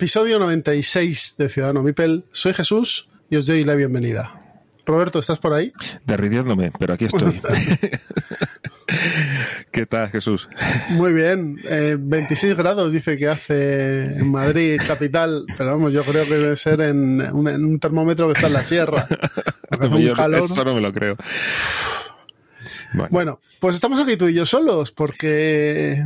Episodio 96 de Ciudadano Mipel. Soy Jesús y os doy la bienvenida. Roberto, ¿estás por ahí? Derritiéndome, pero aquí estoy. ¿Qué tal, Jesús? Muy bien. 26 grados dice que hace en Madrid, capital, pero vamos, yo creo que debe ser en un, termómetro que está en la sierra. Hace un calor. Eso no me lo creo. Bueno. bueno, pues estamos aquí tú y yo solos, porque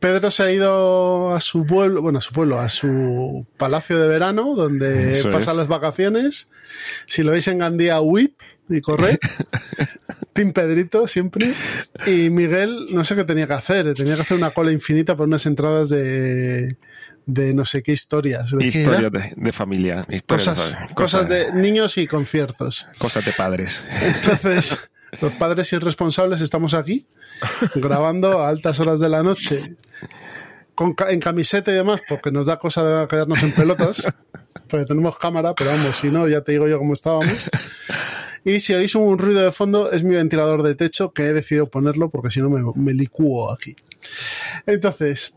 Pedro se ha ido a su pueblo, bueno, a su pueblo, a su palacio de verano, donde pasa las vacaciones. Si lo veis en Gandía, huid y corred. Tim Pedrito siempre. Y Miguel, no sé qué tenía que hacer. Tenía que hacer una cola infinita por unas entradas de, de no sé qué historias. ¿De historias de, familia. cosas, de, cosas de niños y conciertos. Cosas de padres. Entonces, los padres irresponsables estamos aquí grabando a altas horas de la noche en camiseta y demás, porque nos da cosa de quedarnos en pelotas, porque tenemos cámara, pero vamos, si no, ya te digo yo cómo estábamos. Y si oís un ruido de fondo, es mi ventilador de techo que he decidido ponerlo porque si no me, me licúo aquí. Entonces,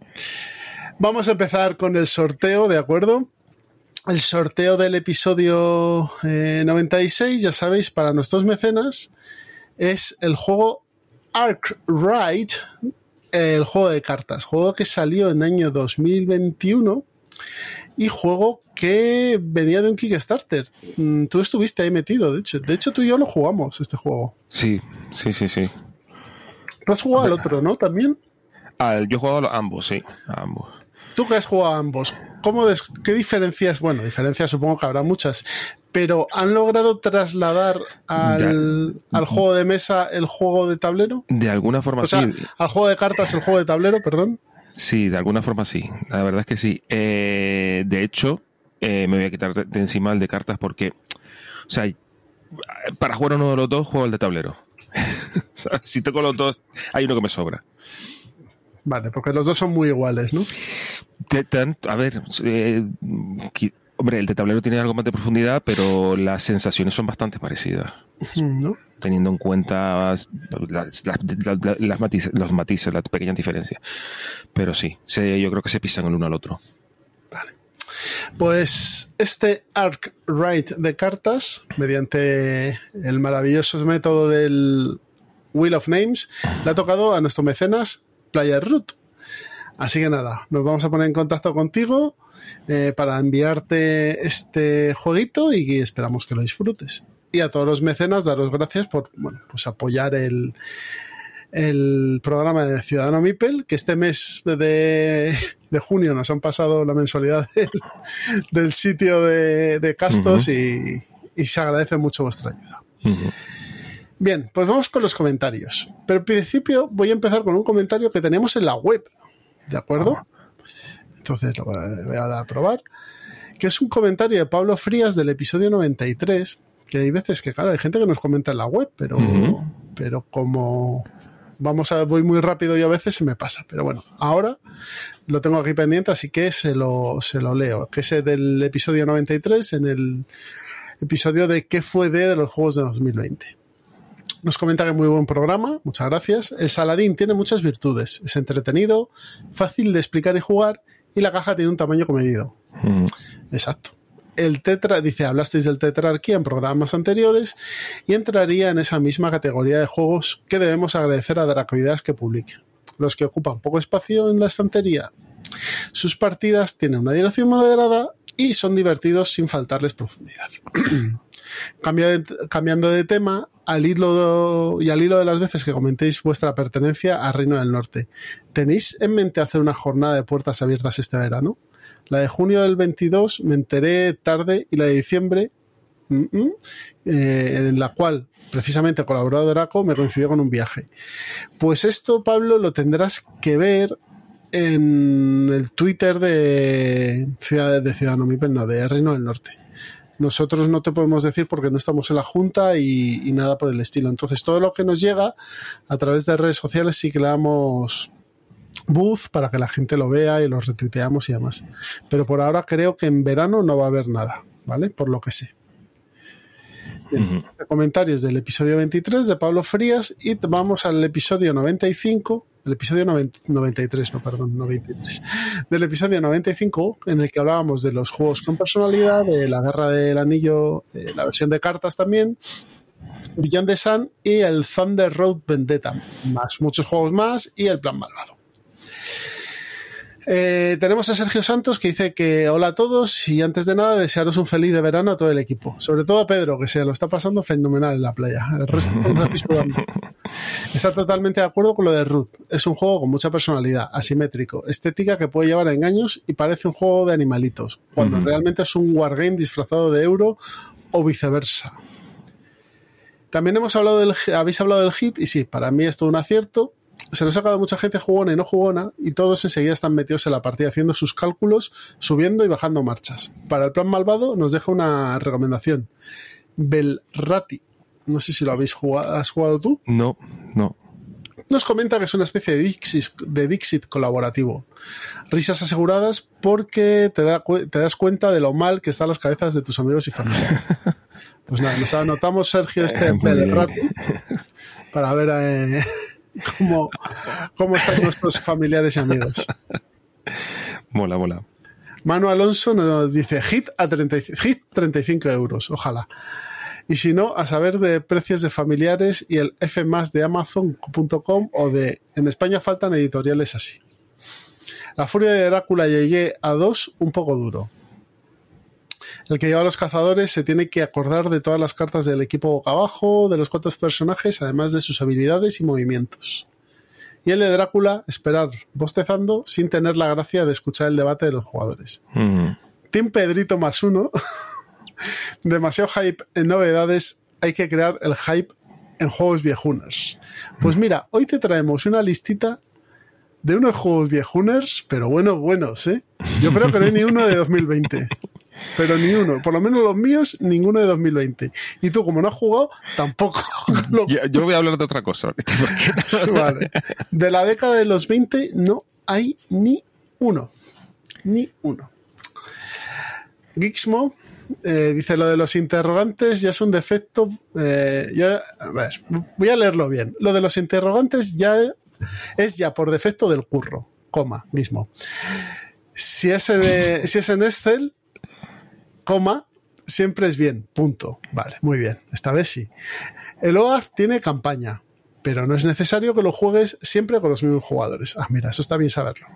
vamos a empezar con el sorteo, ¿de acuerdo? El sorteo del episodio 96, eh, ya sabéis, para nuestros mecenas, es el juego Arkwright, el juego de cartas, juego que salió en año 2021 y juego que venía de un Kickstarter. Mm, tú estuviste ahí metido, de hecho. De hecho, tú y yo lo jugamos, este juego. Sí, sí, sí, sí. ¿Tú has jugado al otro, no? ¿También? yo he jugado a ambos, sí, a ambos. Tú que has jugado a ambos, ¿cómo ¿qué diferencias? Bueno, diferencias supongo que habrá muchas, pero ¿han logrado trasladar al, juego de mesa el juego de tablero? De alguna forma sí. Al juego de cartas el juego de tablero, perdón. Sí, de alguna forma sí. La verdad es que sí. Eh, de hecho, eh, me voy a quitar de encima el de cartas porque, o sea, para jugar uno de los dos, juego el de tablero. si toco los dos, hay uno que me sobra. Vale, porque los dos son muy iguales, ¿no? a ver, eh, Hombre, el de tablero tiene algo más de profundidad, pero las sensaciones son bastante parecidas. Teniendo en cuenta las, matices, los matices, las pequeñas diferencias. Pero sí, yo creo que se pisan el uno al otro. Vale. Pues este Arc Write de cartas, mediante el maravilloso método del Wheel of Names, le ha tocado a nuestro mecenas Player Root. Así que nada, nos vamos a poner en contacto contigo eh, para enviarte este jueguito y esperamos que lo disfrutes. Y a todos los mecenas, daros gracias por bueno, pues apoyar el, el programa de Ciudadano Mipel, que este mes de, junio nos han pasado la mensualidad del, sitio de, Castos y, se agradece mucho vuestra ayuda. Bien, pues vamos con los comentarios. Pero en principio voy a empezar con un comentario que teníamos en la web. ¿De acuerdo? Entonces lo voy a dar a probar. Que es un comentario de Pablo Frías del episodio 93. Que hay veces que, claro, hay gente que nos comenta en la web, pero, pero como vamos a voy muy rápido y a veces se me pasa. Pero bueno, ahora lo tengo aquí pendiente, así que se lo, se lo leo. Que es del episodio 93, en el episodio de ¿Qué fue de los juegos de 2020? Nos comenta que muy buen programa, muchas gracias. El Saladín tiene muchas virtudes, es entretenido, fácil de explicar y jugar y la caja tiene un tamaño comedido. Mm. Exacto. El Tetra, dice, hablasteis del Tetrarquía en programas anteriores y entraría en esa misma categoría de juegos que debemos agradecer a Dracoideas que publique. Los que ocupan poco espacio en la estantería. Sus partidas tienen una duración moderada y son divertidos sin faltarles profundidad. cambiando de tema, al hilo y al hilo de las veces que comentéis vuestra pertenencia a Reino del Norte, ¿tenéis en mente hacer una jornada de puertas abiertas este verano? La de junio del 22 me enteré tarde y la de diciembre, eh, en la cual precisamente colaborado de Araco me coincidió con un viaje. Pues esto, Pablo, lo tendrás que ver en el Twitter de Ciudad de Ciudadano de Reino del Norte. Nosotros no te podemos decir porque no estamos en la Junta y, nada por el estilo. Entonces, todo lo que nos llega a través de redes sociales sí que le damos booth para que la gente lo vea y lo retuiteamos y demás. Pero por ahora creo que en verano no va a haber nada, ¿vale? Por lo que sé. Comentarios del episodio 23 de Pablo Frías y vamos al episodio 95 el episodio 93, no, perdón, 93, del episodio 95, en el que hablábamos de los juegos con personalidad, de la Guerra del Anillo, eh, la versión de cartas también, Beyond the Sun y el Thunder Road Vendetta, más muchos juegos más y el Plan Malvado. Eh, tenemos a Sergio Santos que dice que hola a todos y antes de nada desearos un feliz de verano a todo el equipo. Sobre todo a Pedro, que se lo está pasando fenomenal en la playa. El resto Está totalmente de acuerdo con lo de Ruth. Es un juego con mucha personalidad, asimétrico, estética que puede llevar a engaños y parece un juego de animalitos, cuando realmente es un wargame disfrazado de euro o viceversa. También hemos hablado del, habéis hablado del hit y sí, para mí es todo un acierto se nos ha quedado mucha gente jugona y no jugona y todos enseguida están metidos en la partida haciendo sus cálculos, subiendo y bajando marchas. Para el plan malvado nos deja una recomendación. Belrati. No sé si lo habéis jugado. ¿Has jugado tú? No, no. Nos comenta que es una especie de Dixit, de Dixit colaborativo. Risas aseguradas porque te, te, das cuenta de lo mal que están las cabezas de tus amigos y familia. Pues nada, nos anotamos, Sergio, este Belrati para ver eh, cómo, cómo están nuestros familiares y amigos. Mola, mola. Manu Alonso nos dice hit a 35 euros, ojalá. Y si no, a saber de precios de familiares y el F más de Amazon.com o de en España faltan editoriales así. La furia de Drácula llegué a dos un poco duro. El que lleva a los cazadores se tiene que acordar de todas las cartas del equipo boca abajo, de los cuantos personajes, además de sus habilidades y movimientos. Y el de Drácula, esperar bostezando sin tener la gracia de escuchar el debate de los jugadores. Mm. Team Pedrito más uno. Demasiado hype en novedades. Hay que crear el hype en juegos viejuners. Pues mira, hoy te traemos una listita de unos juegos viejuners, pero buenos, buenos, ¿eh? Yo creo que no hay ni uno de 2020 pero ni uno. Por lo menos los míos, ninguno de 2020. Y tú, como no has jugado, tampoco. Yo, voy a hablar de otra cosa. De la década de los 20 no hay ni uno. Ni uno. Gixmo eh, dice lo de los interrogantes ya es un defecto. Eh, ya, a ver, voy a leerlo bien. Lo de los interrogantes ya es ya por defecto del curro, coma, mismo. Si es, si es en Excel, coma, siempre es bien, punto. Vale, muy bien, esta vez sí. El OAR tiene campaña, pero no es necesario que lo juegues siempre con los mismos jugadores. Ah, mira, eso está bien saberlo.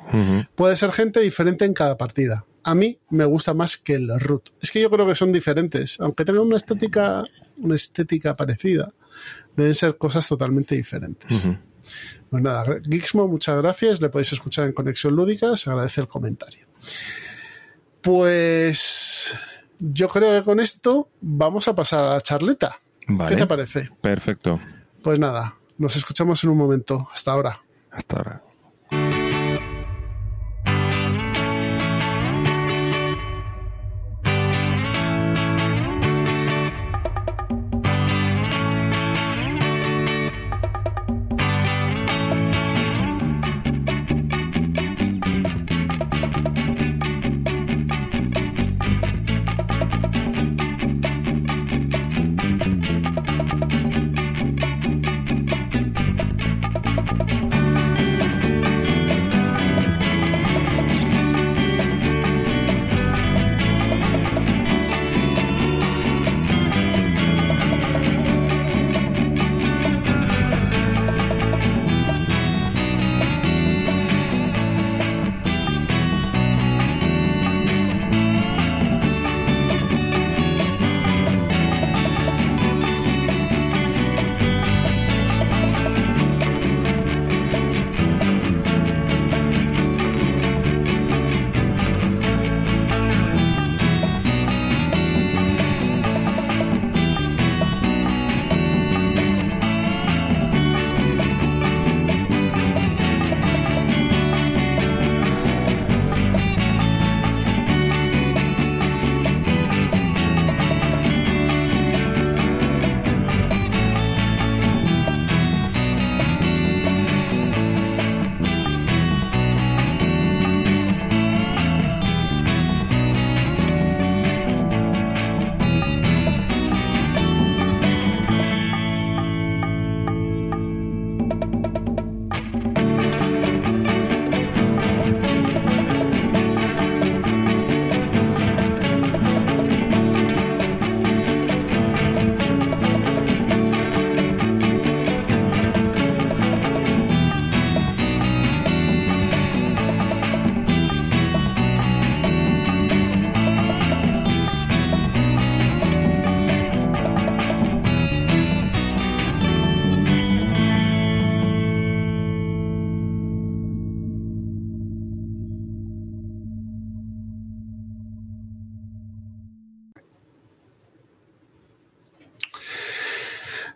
Puede ser gente diferente en cada partida. A mí me gusta más que el root. Es que yo creo que son diferentes, aunque tengan una estética, una estética parecida, deben ser cosas totalmente diferentes. Pues nada, Geeksmo, muchas gracias. Le podéis escuchar en Conexión Lúdica. Se agradece el comentario. Pues yo creo que con esto vamos a pasar a la charleta. ¿Qué te parece? Perfecto. Pues nada, nos escuchamos en un momento. Hasta ahora. Hasta ahora.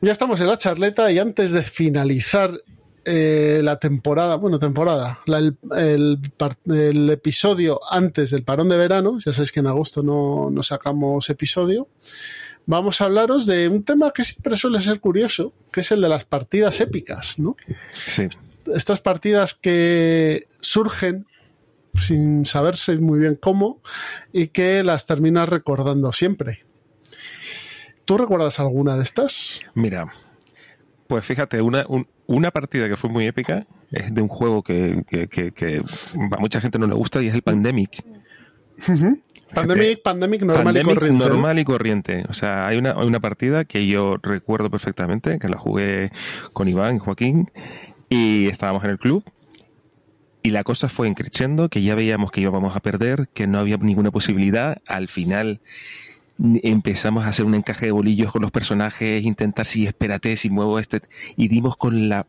Ya estamos en la charleta y antes de finalizar eh, la temporada, bueno, temporada, el, episodio antes del parón de verano, ya sabéis que en agosto no, no sacamos episodio, vamos a hablaros de un tema que siempre suele ser curioso, que es el de las partidas épicas, ¿no? Sí. Estas partidas que surgen sin saberse muy bien cómo y que las terminas recordando siempre. ¿Tú recuerdas alguna de estas? Mira, pues fíjate, una, una partida que fue muy épica es de un juego que, a mucha gente no le gusta y es el Pandemic. Pandemic, Pandemic normal y corriente. Normal y corriente. O sea, hay una, hay una partida que yo recuerdo perfectamente, que la jugué con Iván y Joaquín, y estábamos en el club. Y la cosa fue creciendo, que ya veíamos que íbamos a perder, que no había ninguna posibilidad. Al final empezamos a hacer un encaje de bolillos con los personajes, intentar si espérate, si muevo este, y dimos con la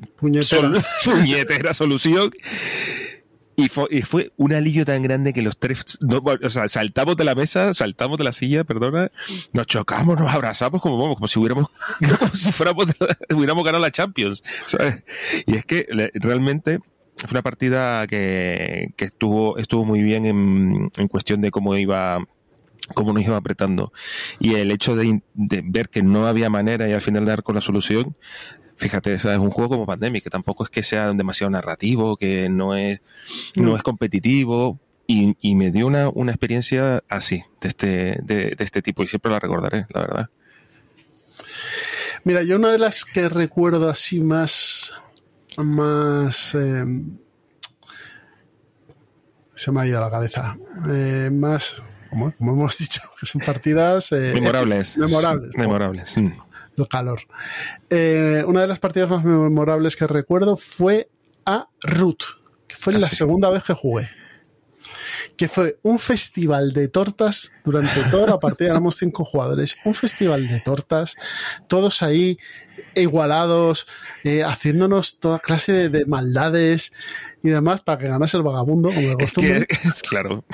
puñetera, solución. Y fue, y fue, un alivio tan grande que los tres, o sea, saltamos de la mesa, saltamos de la silla, perdona, nos chocamos, nos abrazamos como vamos, como si hubiéramos, como si fuéramos, hubiéramos ganado la Champions, Y es que realmente fue una partida que, que estuvo, estuvo muy bien en, en cuestión de cómo iba, cómo nos iba apretando. Y el hecho de, ver que no había manera y al final dar con la solución, fíjate, es un juego como Pandemic, que tampoco es que sea demasiado narrativo, que no es, no mm. es competitivo. Y, y me dio una, una experiencia así, de este, de, este tipo, y siempre la recordaré, la verdad. Mira, yo una de las que recuerdo así más, más, eh, se me ha ido la cabeza, eh, más como, hemos dicho, que son partidas eh, memorables. memorables. Memorables. El calor. Eh, una de las partidas más memorables que recuerdo fue a Root, que fue la ah, segunda vez que jugué. Que fue un festival de tortas durante toda la partida. Éramos cinco jugadores. Un festival de tortas, todos ahí igualados, eh, haciéndonos toda clase de, maldades y demás para que ganase el vagabundo, como de costumbre. es claro.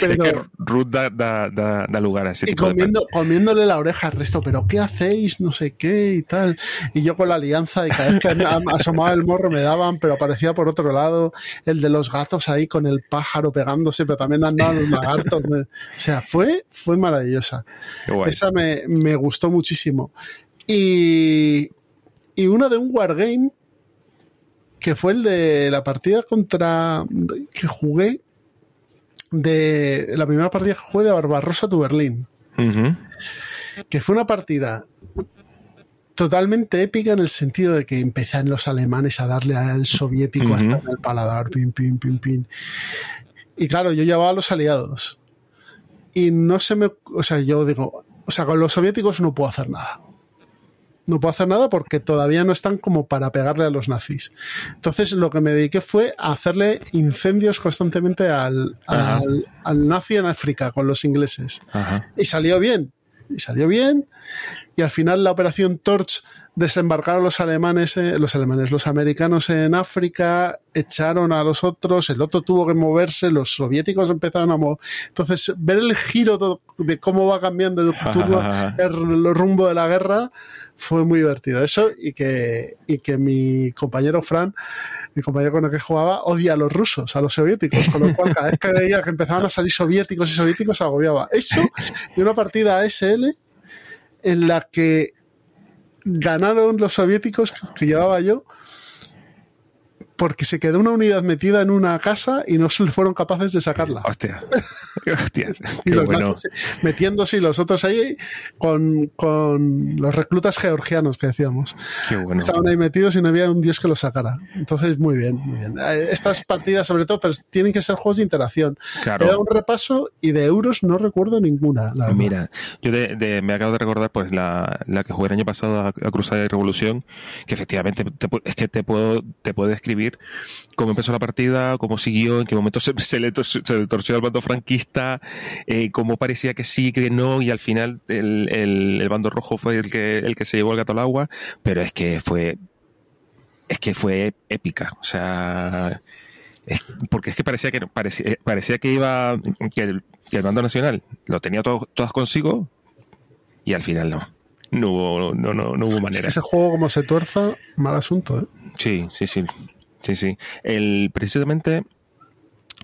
Pero, Ruth da, lugar a ese y comiendo, comiéndole la oreja al resto, pero ¿qué hacéis? No sé qué y tal. Y yo con la alianza y cada vez que asomaba el morro me daban, pero aparecía por otro lado el de los gatos ahí con el pájaro pegándose, pero también andaban los lagartos. o sea, fue, fue maravillosa. Esa me, me gustó muchísimo. Y, y una de un wargame que fue el de la partida contra que jugué de la primera partida que jugué de Barbarossa tu Berlín. Que fue una partida totalmente épica en el sentido de que empezaron los alemanes a darle al soviético hasta en el paladar, pim, pim, pim, pim. Y claro, yo llevaba a los aliados. Y no se me. O sea, yo digo, o sea, con los soviéticos no puedo hacer nada no puedo hacer nada porque todavía no están como para pegarle a los nazis. Entonces lo que me dediqué fue a hacerle incendios constantemente al, al, nazi en África con los ingleses. Y salió bien. Y salió bien. Y al final la operación Torch desembarcaron los alemanes, eh, los alemanes, los americanos en África, echaron a los otros, el otro tuvo que moverse, los soviéticos empezaron a mover. Entonces, ver el giro de cómo va cambiando el, el rumbo de la guerra, fue muy divertido eso y que, y que mi compañero Fran, mi compañero con el que jugaba, odia a los rusos, a los soviéticos, con lo cual cada vez que veía que empezaban a salir soviéticos y soviéticos agobiaba. Eso y una partida ASL en la que ganaron los soviéticos que llevaba yo porque se quedó una unidad metida en una casa y no fueron capaces de sacarla. Hostia. Hostia. y los bueno. metiéndose y los otros ahí con, los reclutas georgianos que decíamos. Qué bueno. Estaban ahí metidos y no había un dios que los sacara. Entonces, muy bien, muy bien. Eh, estas partidas, sobre todo, pero tienen que ser juegos de interacción. Claro. He dado un repaso y de euros no recuerdo ninguna. Mira, yo me acabo de recordar pues la, que jugué el año pasado a, Cruzada y Revolución, que efectivamente es que te puedo, te puedo describir cómo empezó la partida, cómo siguió, en qué momento se, le, torció al bando franquista, eh, cómo parecía que sí, que no, y al final el, bando rojo fue el que, el que se llevó el gato al agua, pero es que fue, es que fue épica, o sea, porque es que parecía que parecía, parecía que iba, que el, bando nacional lo tenía todo, todas consigo, y al final no no hubo, no, no, no hubo manera. ese juego como se tuerza, mal asunto, ¿eh? Sí, sí, sí. Sí, sí. El, precisamente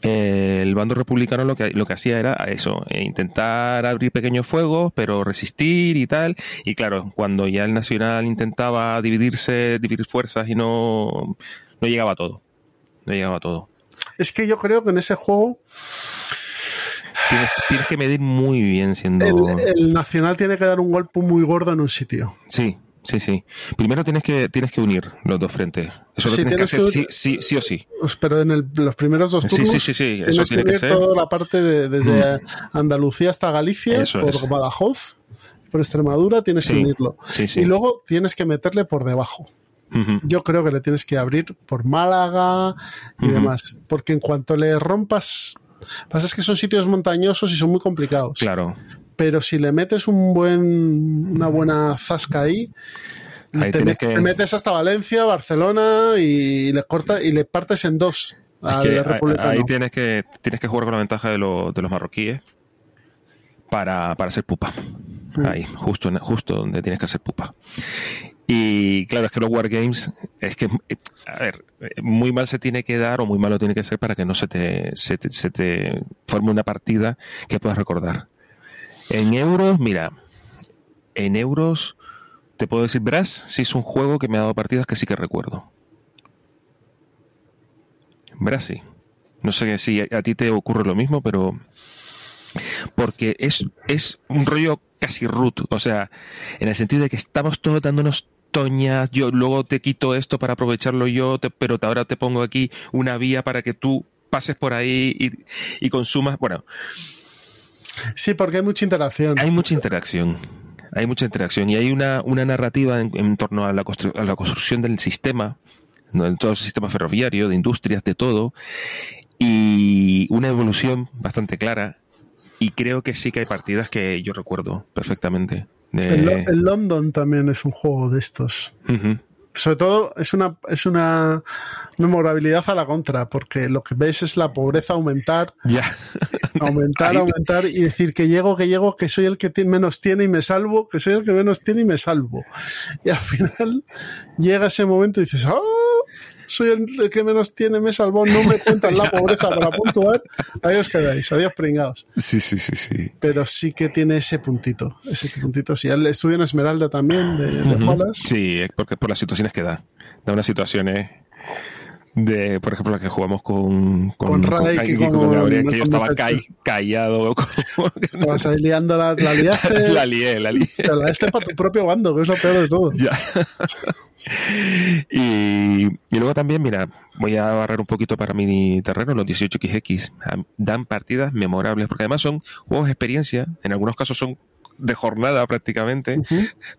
eh, el bando republicano lo que, lo que hacía era eso, eh, intentar abrir pequeños fuegos, pero resistir y tal. Y claro, cuando ya el Nacional intentaba dividirse, dividir fuerzas y no, no llegaba a todo. No llegaba a todo. Es que yo creo que en ese juego Tienes, que medir muy bien siendo. El, Nacional tiene que dar un golpe muy gordo en un sitio. Sí, sí, sí. Primero tienes que, tienes que unir los dos frentes. Eso lo tienes que hacer sí, sí, sí, o sí. Pues, pero en los primeros dos turnos. Sí, sí, sí. Eso tiene que, ser. toda la parte desde mm. Andalucía hasta Galicia, por Badajoz, por Extremadura, tienes que unirlo. Y luego tienes que meterle por debajo. Yo creo que le tienes que abrir por Málaga y demás. Porque en cuanto le rompas Pasa es que son sitios montañosos y son muy complicados. Claro. Pero si le metes un buen, una buena zasca ahí, te, metes hasta Valencia, Barcelona y le corta y le partes en dos. ahí tienes que, tienes que jugar con la ventaja de, de los marroquíes para, para hacer pupa. Mm. Ahí, justo, justo donde tienes que hacer pupa. Y claro, es que los Wargames, es que, a ver, muy mal se tiene que dar o muy malo tiene que ser para que no se te, se te, forme una partida que puedas recordar. En euros, mira, en euros te puedo decir, verás, si es un juego que me ha dado partidas que sí que recuerdo. Verás, sí. No sé si a, ti te ocurre lo mismo, pero porque es, es un rollo casi root, o sea, en el sentido de que estamos todos dándonos toñas, yo luego te quito esto para aprovecharlo yo, pero ahora te pongo aquí una vía para que tú pases por ahí y, consumas, bueno. Sí, porque hay mucha interacción. Hay mucha interacción. Hay mucha interacción y hay una, una narrativa en, torno a la, a la, construcción del sistema, en todo el sistema ferroviario, de industrias, de todo, y una evolución bastante clara. Y creo que sí que hay partidas que yo recuerdo perfectamente. El, London también es un juego de estos. Sobre todo es una, es una memorabilidad a la contra, porque lo que ves es la pobreza aumentar, aumentar, aumentar y decir que llego, que llego, que soy el que menos tiene y me salvo, que soy el que menos tiene y me salvo. Y al final llega ese momento y dices, ¡oh! Soy el que menos tiene, me salvó, no me cuentan la pobreza para puntuar, ahí os quedáis, adiós pringados. Sí, sí, sí, sí. Pero sí que tiene ese puntito, ese puntito. Sí, el estudio en Esmeralda también, de, de Sí, porque por las situaciones que da. Da unas situaciones de, por ejemplo, la que jugamos con, con, Ray, con, Gabriel, que yo estaba callado. Estabas ahí liando la, la liaste. la lié, la lié. la este para tu propio bando, que es lo peor de todo. Ya. y, y, luego también, mira, voy a barrer un poquito para mi terreno, los 18XX. Dan partidas memorables, porque además son juegos de experiencia, en algunos casos son de jornada prácticamente.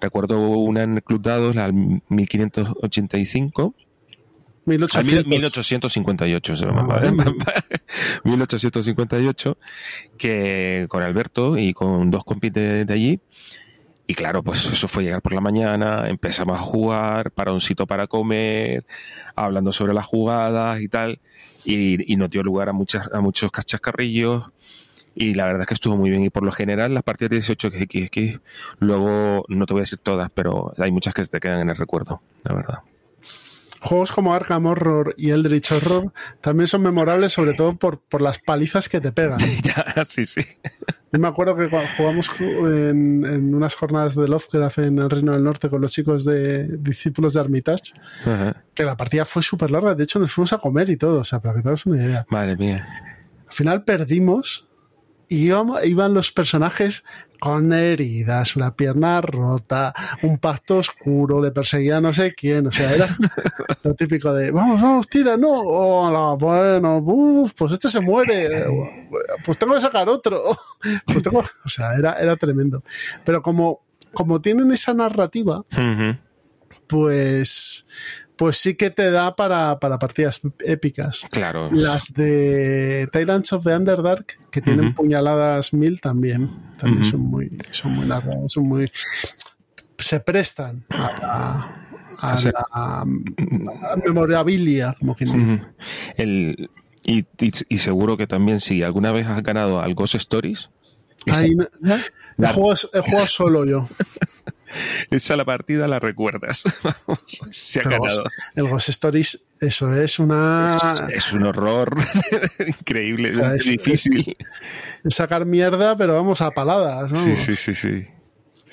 Recuerdo una en Club Dados, la 1585 1858, 1858, que con Alberto y con dos compis de, allí. Y claro, pues eso fue llegar por la mañana, empezamos a jugar, para un sitio para comer, hablando sobre las jugadas y tal. Y, y nos dio lugar a, muchas, a muchos cachascarrillos. Y la verdad es que estuvo muy bien. Y por lo general, las partidas de 18 que luego no te voy a decir todas, pero hay muchas que se te quedan en el recuerdo, la verdad. Juegos como Arkham Horror y Eldritch Horror también son memorables, sobre todo por, por las palizas que te pegan. sí, sí. Yo me acuerdo que jugamos en, en, unas jornadas de Lovecraft en el Reino del Norte con los chicos de discípulos de Armitage, que la partida fue súper larga. De hecho, nos fuimos a comer y todo, o sea, para que te hagas una idea. Madre mía. Al final perdimos y iban los personajes con heridas, una pierna rota, un pacto oscuro, le perseguía no sé quién, o sea, era lo típico de, vamos, vamos, tira, no, hola, bueno, pues este se muere, pues tengo que sacar otro, pues tengo, o sea, era, era tremendo. Pero como, como tienen esa narrativa, pues pues sí que te da para, partidas épicas. Claro. Las de Tyrants of the Underdark, que tienen puñaladas mil también. También son muy, son muy largas, son muy. Se prestan a, la, memorabilia, como quien dice. El, y, y, seguro que también si alguna vez has ganado al Ghost Stories. Ahí, he, jugado, solo yo. Esa la partida la recuerdas. Se ha ganado. El Ghost Stories, eso es una. Es, un horror increíble, es, difícil. sacar mierda, pero vamos a paladas, ¿no? Sí, sí, sí, sí.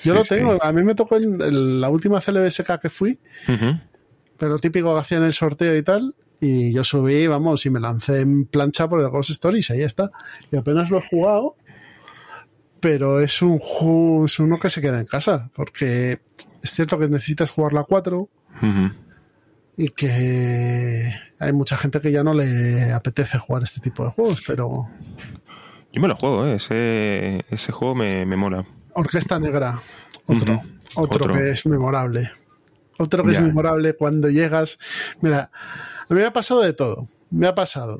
Yo lo tengo, a mí me tocó en la última CLBSK que fui, pero típico que hacían el sorteo y tal, y yo subí, vamos, y me lancé en plancha por el Ghost Stories, ahí está. Y apenas lo he jugado, pero es un juego, es uno que se queda en casa, porque es cierto que necesitas jugar la 4 y que hay mucha gente que ya no le apetece jugar este tipo de juegos, pero... Yo me lo juego, ¿eh? ese, ese juego me, me mola. Orquesta Negra, otro, otro, que es memorable. Otro que es memorable cuando llegas. Mira, a mí me ha pasado de todo. Me ha pasado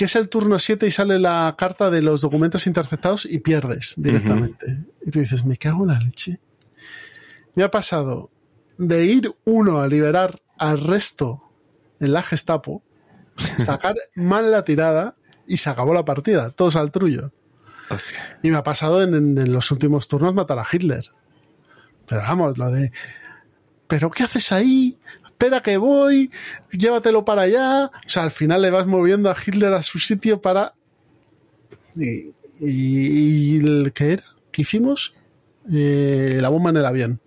que es el turno 7 y sale la carta de los documentos interceptados y pierdes directamente. Y tú dices, me cago en la leche. Me ha pasado de ir uno a liberar al resto en la Gestapo, sacar mal la tirada y se acabó la partida, todos al trullo. Y me ha pasado en, los últimos turnos matar a Hitler. Pero vamos, lo de ¿pero qué haces ahí? Espera que voy, llévatelo para allá. O sea, al final le vas moviendo a Hitler a su sitio para... ¿Y, y, qué era? ¿Qué hicimos? Eh, la bomba en el avión.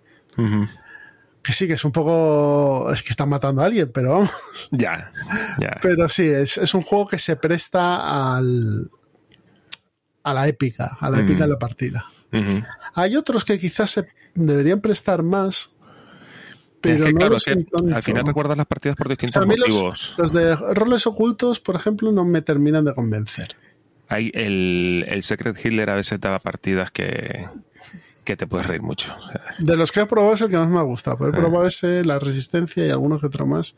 Que sí, que es un poco... Es que están matando a alguien, pero vamos. Ya, ya. Pero sí, es, es un juego que se presta al, a la épica, a la épica de la partida. Hay otros que quizás se deberían prestar más, pero claro, al final recuerdas las partidas por distintos motivos. Los, de roles ocultos, por ejemplo, no me terminan de convencer. Hay el, el Secret Hitler a veces daba partidas que, que te puedes reír mucho. De los que he probado es el que más me ha gustado. Pero he ah. probado ese, la resistencia y algunos que otro más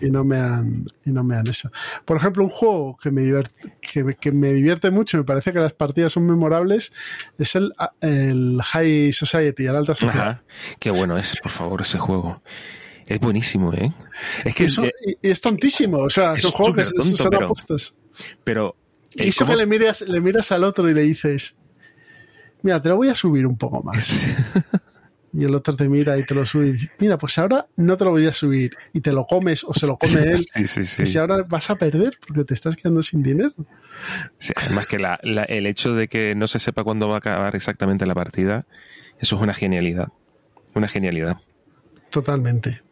y no me han y no me han eso. Por ejemplo, un juego que me divierte, que, me divierte mucho, me parece que las partidas son memorables, es el, el High Society, el Alta Sociedad. Qué bueno es, por favor, ese juego. Es buenísimo, ¿eh? Es que eso, es tontísimo, o sea, es un juego que son apuestas. Pero y eso que le miras, le miras al otro y le dices, mira, te lo voy a subir un poco más. y el otro te mira y te lo sube y dice, mira, pues ahora no te lo voy a subir y te lo comes o se lo come él. Sí, sí, sí. Y si ahora vas a perder porque te estás quedando sin dinero. Además que el hecho de que no se sepa cuándo va a acabar exactamente la partida, eso es una genialidad. Una genialidad. Totalmente.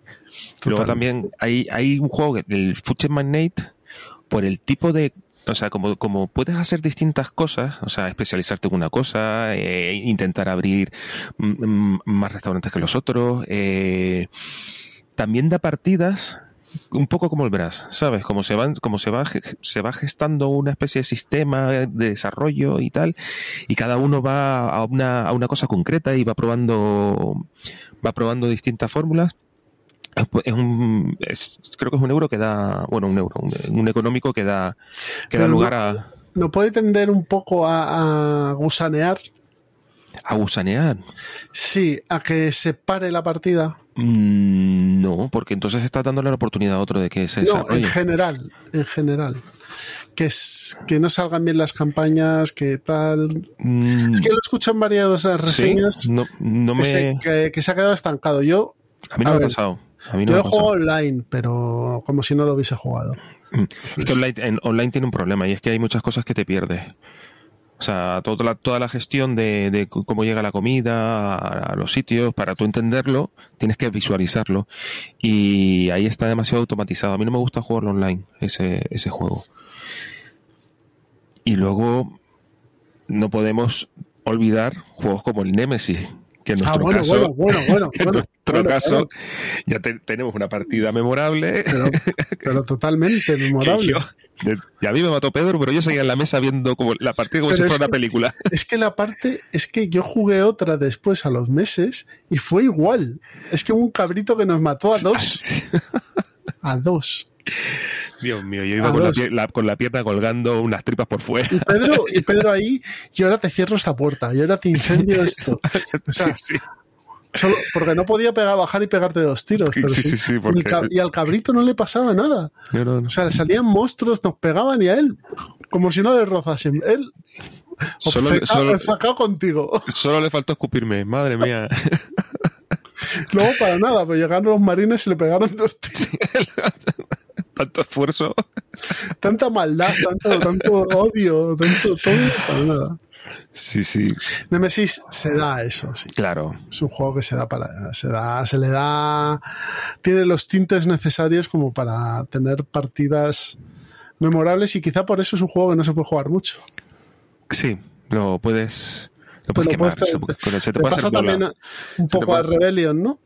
Luego también hay, hay un juego, el Future Magnate, por el tipo de o sea, como, como puedes hacer distintas cosas, o sea, especializarte en una cosa, eh, intentar abrir más restaurantes que los otros, eh, también da partidas un poco como el Brass, ¿sabes? Como se van, como se va, se va gestando una especie de sistema de desarrollo y tal, y cada uno va a una, a una cosa concreta y va probando, va probando distintas fórmulas es un creo que es un euro que da bueno un euro un, económico que da que da lugar a no puede tender un poco a, gusanear a gusanear sí a que se pare la partida. Mm, no porque entonces está dándole la oportunidad a otro de que se no, en general en general. Que es que no salgan bien las campañas que tal. Mm. es que lo escucho en varias reseñas no, no que, me... se, que, se ha quedado estancado. Yo a mí no me ha pasado yo lo juego online, pero como si no lo hubiese jugado. Mm. Es que online, online tiene un problema y es que hay muchas cosas que te pierdes. O sea, toda la, toda la gestión de, cómo llega la comida a, los sitios, para tú entenderlo, tienes que visualizarlo. Y ahí está demasiado automatizado. A mí no me gusta jugarlo online, ese, ese juego. Y luego no podemos olvidar juegos como el Nemesis, que en ah, nuestro caso, bueno, en nuestro caso ya tenemos una partida memorable. Pero, totalmente memorable. y a mí me mató Pedro, pero yo seguía en la mesa viendo como la partida como si fuera una película. Es que la parte, es que yo jugué otra después a los meses y fue igual. Es que hubo un cabrito que nos mató a dos. A dos. Dios mío, yo iba con la, con la, pierna colgando unas tripas por fuera. Y Pedro, y Pedro ahí, y ahora te cierro esta puerta, y ahora te incendio esto. O sea, Solo porque no podía pegar, bajar y pegarte dos tiros. sí, sí, sí, porque... y, al cabrito no le pasaba nada. O sea, le salían monstruos, nos pegaban y a él, como si no le rozasen. Él solo, solo, contigo. Solo le faltó escupirme, madre mía. No, para nada, pues llegaron los marines y le pegaron dos tiros. tanto esfuerzo. Tanta maldad, tanto, tanto odio, tanto todo, para nada. Sí, sí. Nemesis se da eso, sí. Claro. Es un juego que se da para. Se da, se le da. Tiene los tintes necesarios como para tener partidas memorables y quizá por eso es un juego que no se puede jugar mucho. Sí, lo puedes. Lo puedes quemar. se, te, pasa también un poco a Rebellion, ¿no?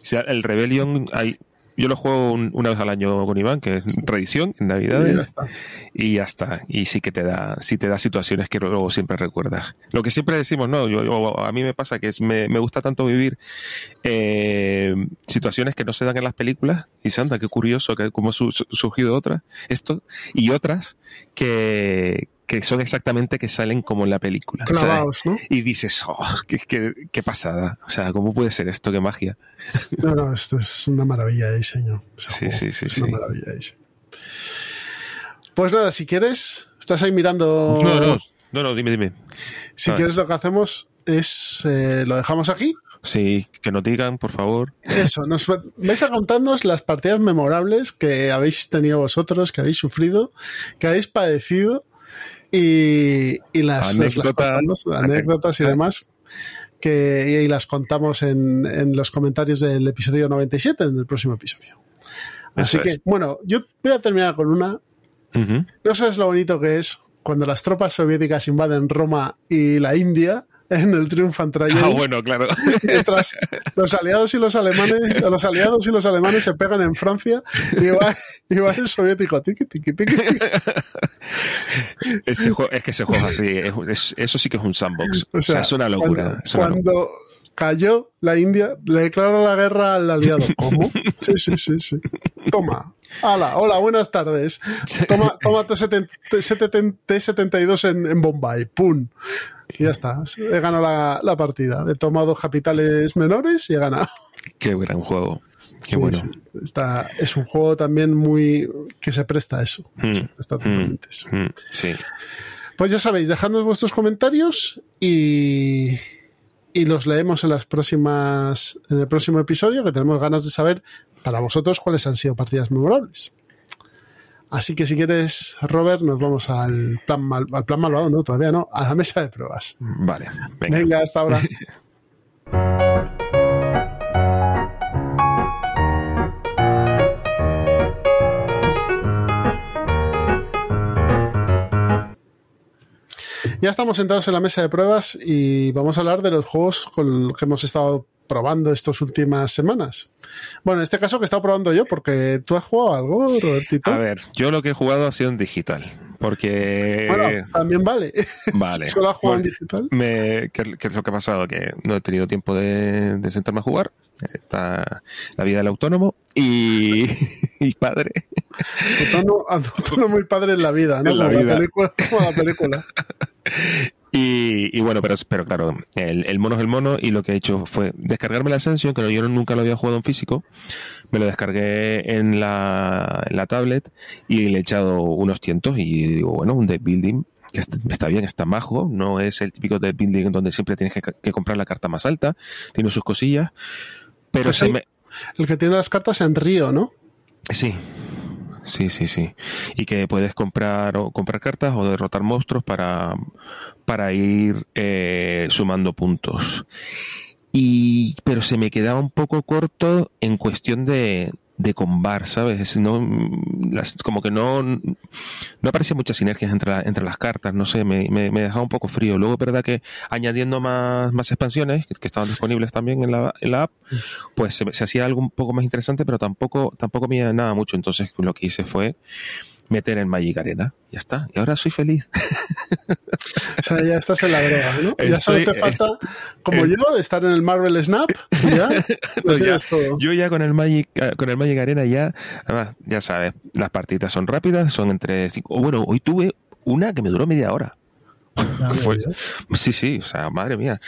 Sí, el Rebellion hay yo lo juego una vez al año con Iván, que es tradición en Navidad. Y ya está. Y sí que te da, sí te da situaciones que luego siempre recuerdas. Lo que siempre decimos, no, yo, a mí me pasa que es, me, gusta tanto vivir eh, situaciones que no se dan en las películas. Y santa, qué curioso, que cómo ha surgido otras, esto, y otras que, que son exactamente que salen como en la película. Y dices, oh, qué, pasada. O sea, ¿cómo puede ser esto? Qué magia. No, no, esto es una maravilla de diseño. Sí, sí, sí. Es una maravilla de diseño. Pues nada, si quieres, estás ahí mirando. No, no, no, no dime, dime. Si quieres, lo que hacemos es. Eh, lo dejamos aquí. Sí, que nos digan, por favor. Eso, nos vais a contarnos las partidas memorables que habéis tenido vosotros, que habéis sufrido, que habéis padecido y, las, anécdotas y demás que y las contamos en, en, los comentarios del episodio 97, en el próximo episodio. Así que, bueno, yo voy a terminar con una. No sabes lo bonito que es cuando las tropas soviéticas invaden Roma y la India en el Triumphant Tragedy. Ah, bueno, claro. los aliados y los alemanes, los aliados y los alemanes se pegan en Francia y va, el soviético tiki tiki tiki. es que ese juego así, eso sí que es un sandbox. O sea, es una locura. Cuando, cayó la India, le declaró la guerra al aliado. ¿Cómo? Sí, sí, sí, sí. Toma. Hola, hola, buenas tardes. Toma, toma T-72 en, en Bombay. ¡Pum! Y ya está. He ganado la, partida. He tomado capitales menores y he ganado. Qué gran juego. Qué bueno. Está, es un juego también muy que se presta a eso. Mm, está totalmente eso. Mm, sí. Pues ya sabéis, dejadnos vuestros comentarios y, y los leemos en las próximas en el próximo episodio que tenemos ganas de saber para vosotros cuáles han sido partidas memorables. Así que si quieres, Robert, nos vamos al plan, mal, al plan malvado, no, todavía no, a la mesa de pruebas. Vale, venga, venga hasta ahora. Ya estamos sentados en la mesa de pruebas y vamos a hablar de los juegos con los que hemos estado probando estas últimas semanas. Bueno, en este caso que he estado probando yo, porque tú has jugado algo, Robertito. A ver, yo lo que he jugado ha sido en digital. Porque. Bueno, también vale. Vale. Solo has jugado en digital. Me, ¿qué, es lo que ha pasado? Que no he tenido tiempo de, sentarme a jugar. Está la vida del autónomo y, y padre. Autónomo, autónomo, y padre en la vida, ¿no? la, Película, como la película. Y, bueno, pero, pero claro, el, mono es el mono y lo que he hecho fue descargarme la Ascension, que yo nunca lo había jugado en físico, me lo descargué en la, en la tablet y le he echado unos tientos y digo, bueno, un deck building que está bien, está majo, no es el típico deck building donde siempre tienes que, comprar la carta más alta, tiene sus cosillas, pero pues se me... El que tiene las cartas en Río, ¿no? Sí, sí, sí, sí. Y que puedes comprar o comprar cartas o derrotar monstruos para, para ir eh, sumando puntos. Y, pero se me quedaba un poco corto en cuestión de, de combar, ¿sabes? No, las, como que no, no aparece muchas sinergias entre, entre las cartas, no sé, me, me, dejaba un poco frío. Luego, verdad que añadiendo más, más expansiones, que, estaban disponibles también en la, en la app, pues se, se, hacía algo un poco más interesante, pero tampoco, tampoco me nada mucho. Entonces lo que hice fue meter en Magic Arena. Ya está. Y ahora soy feliz. O sea, ya estás en la droga, ¿no? ya solo te falta, como yo, estar en el Marvel Snap. ¿ya? Yo ya con el Magic, eh, con el Magic Arena ya, además, ya sabes, las partidas son rápidas, son entre cinco. Bueno, hoy tuve una que me duró media hora. Sí, sí, o sea, madre mía.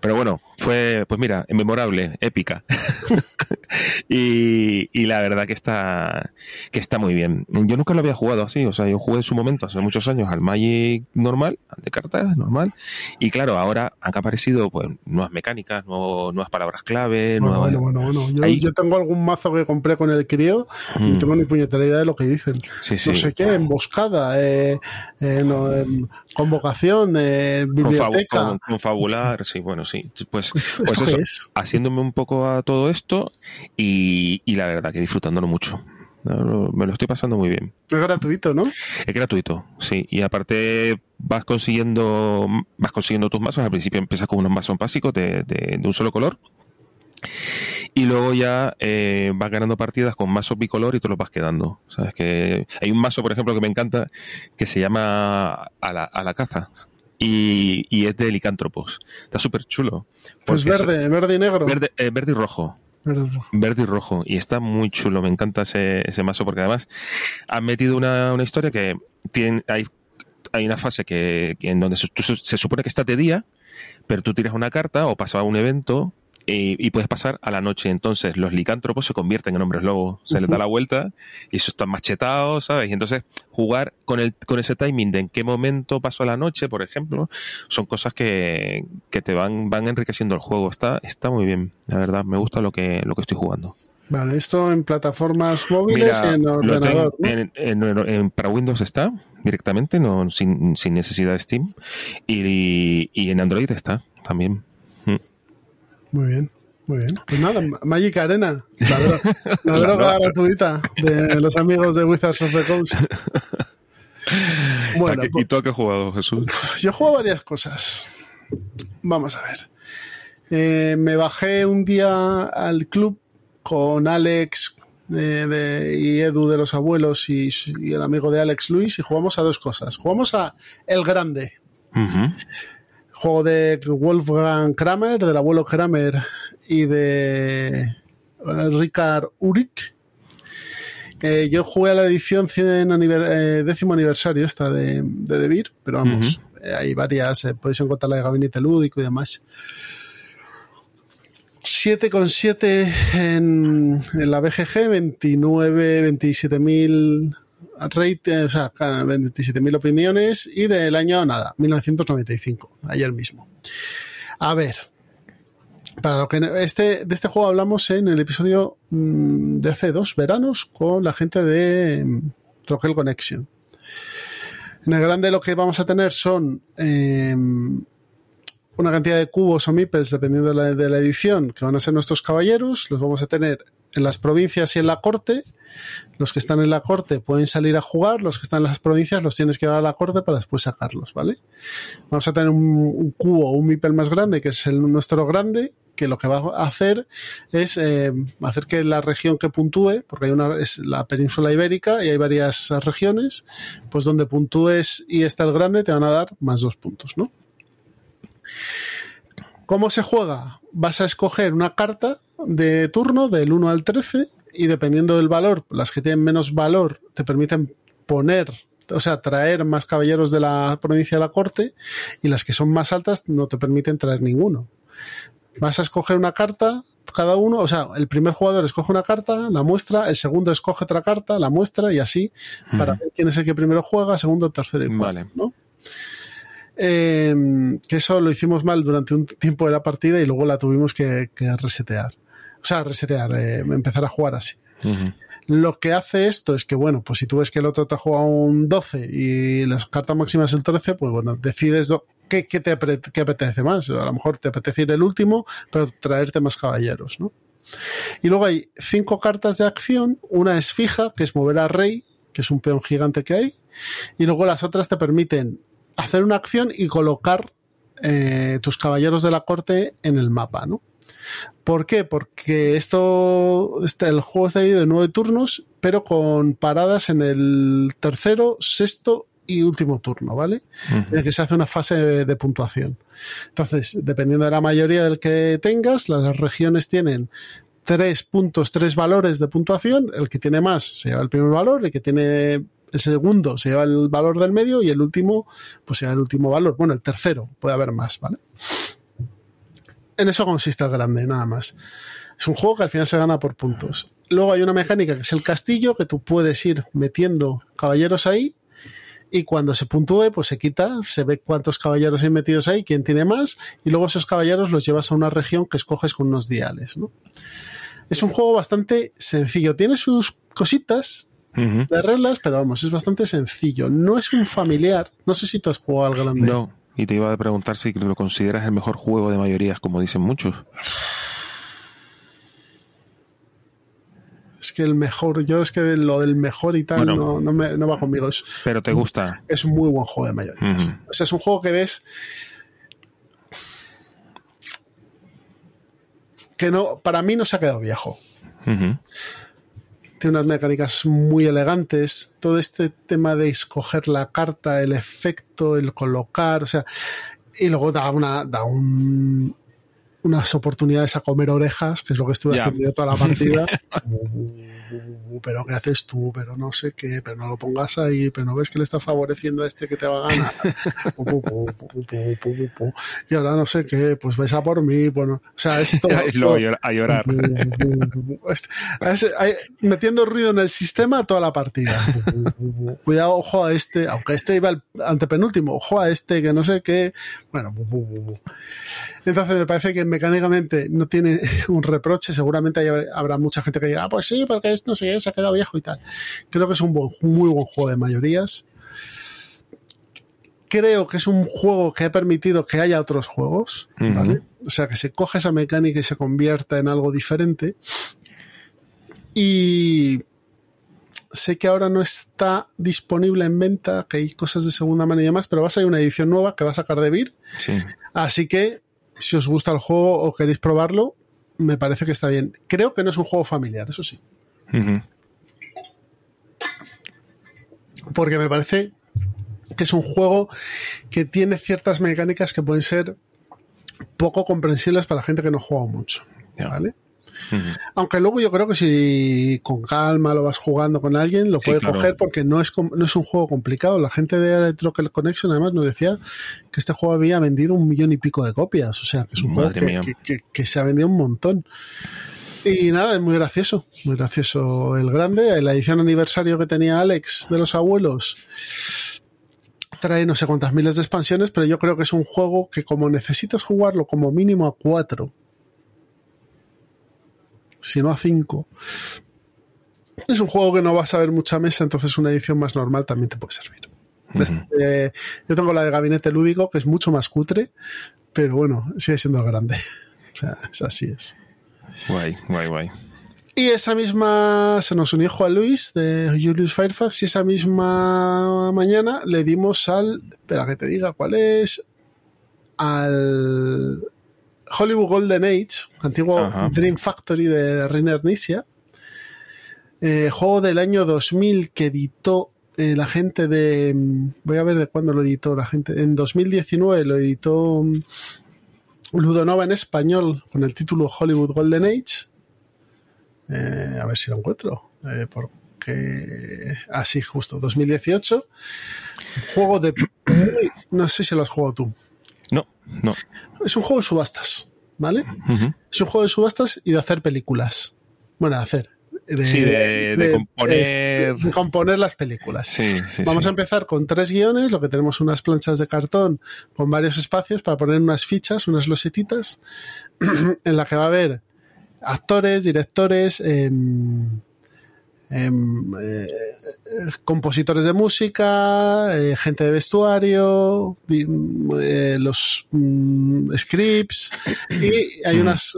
Pero bueno, fue, pues mira, memorable, épica. y, y, la verdad que está, que está muy bien. Yo nunca lo había jugado así, o sea, yo jugué en su momento, hace muchos años, al Magic normal, al de cartas normal. Y claro, ahora han aparecido pues nuevas mecánicas, nuevas palabras clave. Bueno, bueno, bueno, Yo, yo, tengo algún mazo que compré con el crío y mm. tengo ni puñetera idea de lo que dicen. Sí, sí. No sé qué, emboscada, eh, eh, no, em, convocación, eh, biblioteca. Confabular, sí, bueno, sí. Pues, pues eso, haciéndome un poco a todo esto y, y la verdad que disfrutándolo mucho. Me lo estoy pasando muy bien. Es gratuito, ¿no? Es gratuito, sí. Y aparte vas consiguiendo vas consiguiendo tus mazos. Al principio empiezas con unos mazos básicos de, de, un solo color. Y luego ya eh, vas ganando partidas con mazos bicolor y te los vas quedando. Sabes que hay un mazo, por ejemplo, que me encanta, que se llama A la, a la caza. Y, y, es de licántropos. Está súper chulo. Pues verde, verde y negro. Verde, eh, verde y rojo. Verde y rojo. Y está muy chulo, me encanta ese, ese mazo porque además han metido una, una historia que tiene, hay, hay una fase que, en donde se, se, supone que está de día, pero tú tiras una carta o pasa un evento y, puedes pasar a la noche. Entonces los licántropos se convierten en hombres lobo. Se les da la vuelta y eso están machetados, ¿sabes? Y entonces jugar con, el, con ese timing de en qué momento pasó a la noche, por ejemplo, son cosas que, que te van, van enriqueciendo el juego. Está, está muy bien, la verdad. Me gusta lo que, lo que estoy jugando. Vale, esto en plataformas móviles y en ordenador. en, para Windows está directamente, no sin, sin necesidad de Steam. Y, y en Android está también. Muy bien, muy bien. Pues nada, Magic Arena, la, droga, gratuita de los amigos de Wizards of the Coast. Bueno, ¿Y tú qué has jugado, Jesús? Yo he jugado varias cosas. Vamos a ver. Eh, me bajé un día al club con Alex de, y Edu de los abuelos y, el amigo de Alex Luis y jugamos a dos cosas. Jugamos a El Grande juego de Wolfgang Kramer, del abuelo Kramer y de eh, Richard Urik. Eh, yo jugué a la edición 100 eh, décimo aniversario esta de, de Devir, pero vamos, hay varias, podéis encontrar la de Gabinete Lúdico y demás. 7,7 en, en la BGG, 29, 27 mil rate, o sea, 27.000 opiniones y del año nada, 1995, ayer mismo. A ver, para lo que este, de este juego hablamos en el episodio mm, de hace dos veranos con la gente de mm, Troquel Connection. En el grande lo que vamos a tener son em, una cantidad de cubos o mipes, dependiendo de la, de la edición, que van a ser nuestros caballeros. Los vamos a tener en las provincias y en la corte los que están en la corte pueden salir a jugar, los que están en las provincias los tienes que llevar a la corte para después sacarlos, ¿vale? Vamos a tener un, cubo, un MIPEL más grande, que es el nuestro grande, que lo que va a hacer es eh, hacer que la región que puntúe, porque hay una, es la península ibérica y hay varias regiones, pues donde puntúes y está el grande te van a dar más dos puntos, ¿no? ¿Cómo se juega? Vas a escoger una carta de turno del 1 al 13 y dependiendo del valor, las que tienen menos valor te permiten poner, o sea, traer más caballeros de la provincia de la corte y las que son más altas no te permiten traer ninguno. Vas a escoger una carta, cada uno, o sea, el primer jugador escoge una carta, la muestra, el segundo escoge otra carta, la muestra y así, para ver quién es el que primero juega, segundo, tercero y cuarto, ¿no? Em, que eso lo hicimos mal durante un tiempo de la partida y luego la tuvimos que resetear o sea, resetear, eh, empezar a jugar así. Lo que hace esto es que, bueno, pues si tú ves que el otro te ha jugado un 12 y las cartas máximas el 13, pues bueno, decides qué, te apetece más. A lo mejor te apetece ir el último, pero traerte más caballeros, ¿no? Y luego hay cinco cartas de acción. Una es fija, que es mover a rey, que es un peón gigante que hay. Y luego las otras te permiten hacer una acción y colocar eh, tus caballeros de la corte en el mapa, ¿no? ¿Por qué? Porque esto, este, el juego está dividido en nueve turnos, pero con paradas en el tercero, sexto y último turno, ¿vale? En el que se hace una fase de, puntuación. Entonces, dependiendo de la mayoría del que tengas, las regiones tienen tres puntos, tres valores de puntuación. El que tiene más se lleva el primer valor, el que tiene El segundo se lleva el valor del medio y el último, pues se lleva el último valor. Bueno, el tercero, puede haber más, ¿vale? En eso consiste el grande, nada más. Es un juego que al final se gana por puntos. Luego hay una mecánica que es el castillo, que tú puedes ir metiendo caballeros ahí y cuando se puntúe, pues se quita, se ve cuántos caballeros hay metidos ahí, quién tiene más, y luego esos caballeros los llevas a una región que escoges con unos diales. ¿no? Es un juego bastante sencillo, tiene sus cositas de reglas, pero vamos, es bastante sencillo. No es un familiar, no sé si tú has jugado al grande. No, y te iba a preguntar si lo consideras el mejor juego de mayorías, como dicen muchos. Es que el mejor, yo es que lo del mejor y tal no, no, me, no, va conmigo. pero te gusta. Es un muy buen juego de mayoría. O sea, es un juego que ves que no, para mí no se ha quedado viejo. Tiene unas mecánicas muy elegantes. Todo este tema de escoger la carta, el efecto, el colocar, o sea, y luego da una, da un, unas oportunidades a comer orejas, que es lo que estuve haciendo yo toda la partida. pero ¿qué haces tú? Pero no sé qué, pero no lo pongas ahí, pero no ves que le está favoreciendo a este que te va a ganar. y ahora no sé qué, pues vais a por mí, bueno, o sea, esto... a llorar. metiendo ruido en el sistema toda la partida. Cuidado, ojo a este, aunque este iba al antepenúltimo, ojo a este que no sé qué, bueno, entonces me parece que mecánicamente no tiene un reproche. Seguramente habrá mucha gente que diga, ah, pues sí, porque no sé, se ha quedado viejo y tal. Creo que es un muy buen juego de mayorías. Creo que es un juego que ha permitido que haya otros juegos, ¿vale? O sea, que se coge esa mecánica y se convierta en algo diferente. Y sé que ahora no está disponible en venta, que hay cosas de segunda mano y demás, pero va a salir una edición nueva que va a sacar de Vir. Así que si os gusta el juego o queréis probarlo, me parece que está bien. Creo que no es un juego familiar, eso sí. Porque me parece que es un juego que tiene ciertas mecánicas que pueden ser poco comprensibles para la gente que no juega mucho. ¿Vale? Aunque luego yo creo que si con calma lo vas jugando con alguien, lo puede coger porque no es, no es un juego complicado. La gente de Electro Connection además nos decía que este juego había vendido un millón y pico de copias. O sea, que es un juego que, se ha vendido un montón. Y nada, es muy gracioso, muy gracioso el grande. La edición aniversario que tenía Alex de los abuelos trae no sé cuántas miles de expansiones, pero yo creo que es un juego que como necesitas jugarlo como mínimo a cuatro sino a 5. Es un juego que no vas a ver mucha mesa, entonces una edición más normal también te puede servir. Este, yo tengo la de gabinete lúdico, que es mucho más cutre, pero bueno, sigue siendo el grande. o sea, así es. Guay, guay, guay. Y esa misma, se nos unió Juan Luis de Julius Firefox y esa misma mañana le dimos al, espera que te diga cuál es, al Hollywood Golden Age, antiguo Dream Factory de Rainer Nisia, eh, juego del año 2000 que editó eh, la gente de. Voy a ver de cuándo lo editó la gente. En 2019 lo editó mm, Ludonova en español con el título Hollywood Golden Age. Eh, a ver si lo encuentro. porque. Así, ah, justo, 2018. Juego de. No sé si lo has jugado tú. No. Es un juego de subastas, ¿vale? Es un juego de subastas y de hacer películas. Bueno, de hacer. De, sí, de, componer... de, componer las películas. Vamos a empezar con tres guiones, lo que tenemos unas planchas de cartón con varios espacios para poner unas fichas, unas losetitas, en la que va a haber actores, directores, eh, Em, eh, compositores de música, eh, gente de vestuario, eh, los mm, scripts y hay unas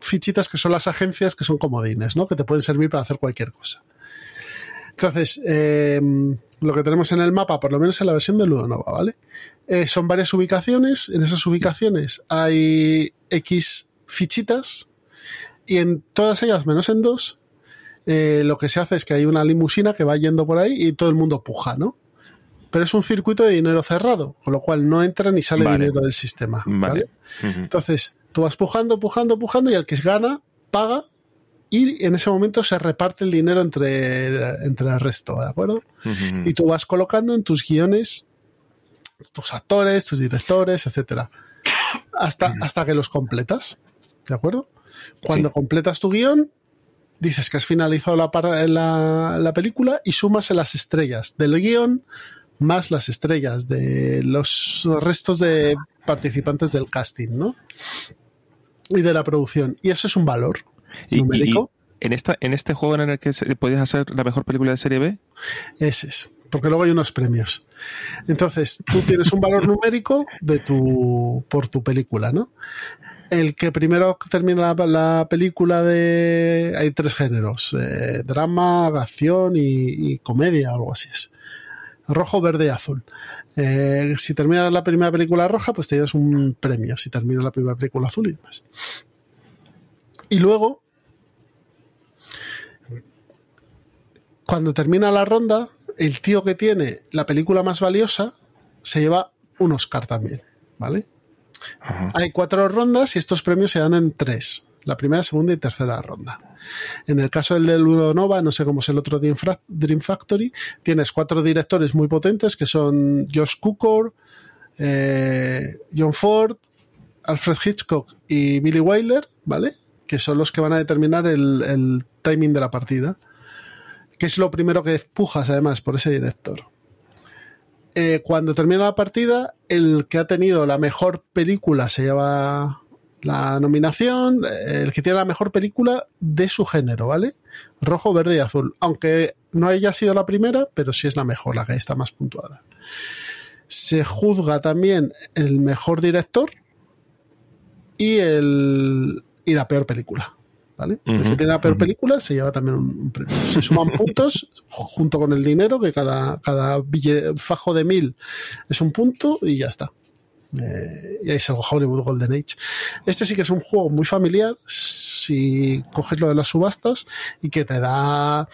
fichitas que son las agencias que son comodines, ¿no? Que te pueden servir para hacer cualquier cosa. Entonces, em, lo que tenemos en el mapa, por lo menos en la versión de Ludonova, ¿vale? son varias ubicaciones. En esas ubicaciones hay X fichitas y en todas ellas, menos en dos, eh, lo que se hace es que hay una limusina que va yendo por ahí y todo el mundo puja, ¿no? Pero es un circuito de dinero cerrado, con lo cual no entra ni sale dinero del sistema. ¿vale? Entonces, tú vas pujando, pujando, pujando y el que gana paga y en ese momento se reparte el dinero entre, entre el resto, ¿de acuerdo? Y tú vas colocando en tus guiones tus actores, tus directores, etcétera, hasta, hasta que los completas, ¿de acuerdo? Cuando completas tu guion, dices que has finalizado la, la, la película y sumas las estrellas del guion más las estrellas de los restos de participantes del casting, ¿no? Y de la producción. Y eso es un valor numérico. en, esta, en este juego en el que puedes hacer la mejor película de serie B? Ese es. Porque luego hay unos premios. Entonces, tú tienes un valor numérico de tu, por tu película, ¿no? El que primero termina la, película de... Hay tres géneros. Eh, drama, acción y, y comedia, algo así es rojo, verde y azul. Eh, si terminas la primera película roja, pues te llevas un premio. Si terminas la primera película azul y demás. Y luego, cuando termina la ronda, el tío que tiene la película más valiosa se lleva un Oscar también, ¿vale? Hay cuatro rondas y estos premios se dan en tres. La primera, segunda y tercera ronda. En el caso del de Ludonova, no sé cómo es el otro Dream Factory, tienes cuatro directores muy potentes que son Josh Cukor, eh, John Ford, Alfred Hitchcock y Billy Wilder, ¿vale? Que son los que van a determinar el, timing de la partida. Que es lo primero que empujas, además, por ese director. Eh, cuando termina la partida, el que ha tenido la mejor película se lleva la nominación, el que tiene la mejor película de su género, ¿vale? Rojo, verde y azul. Aunque no haya sido la primera, pero sí es la mejor, la que está más puntuada. Se juzga también el mejor director y, el, y la peor película. ¿Vale? el que tiene la peor película se lleva también un, premio. Se suman puntos junto con el dinero, que cada, cada fajo de mil es un punto y ya está. Eh, y ahí es algo Hollywood Golden Age. Este sí que es un juego muy familiar si coges lo de las subastas y que te da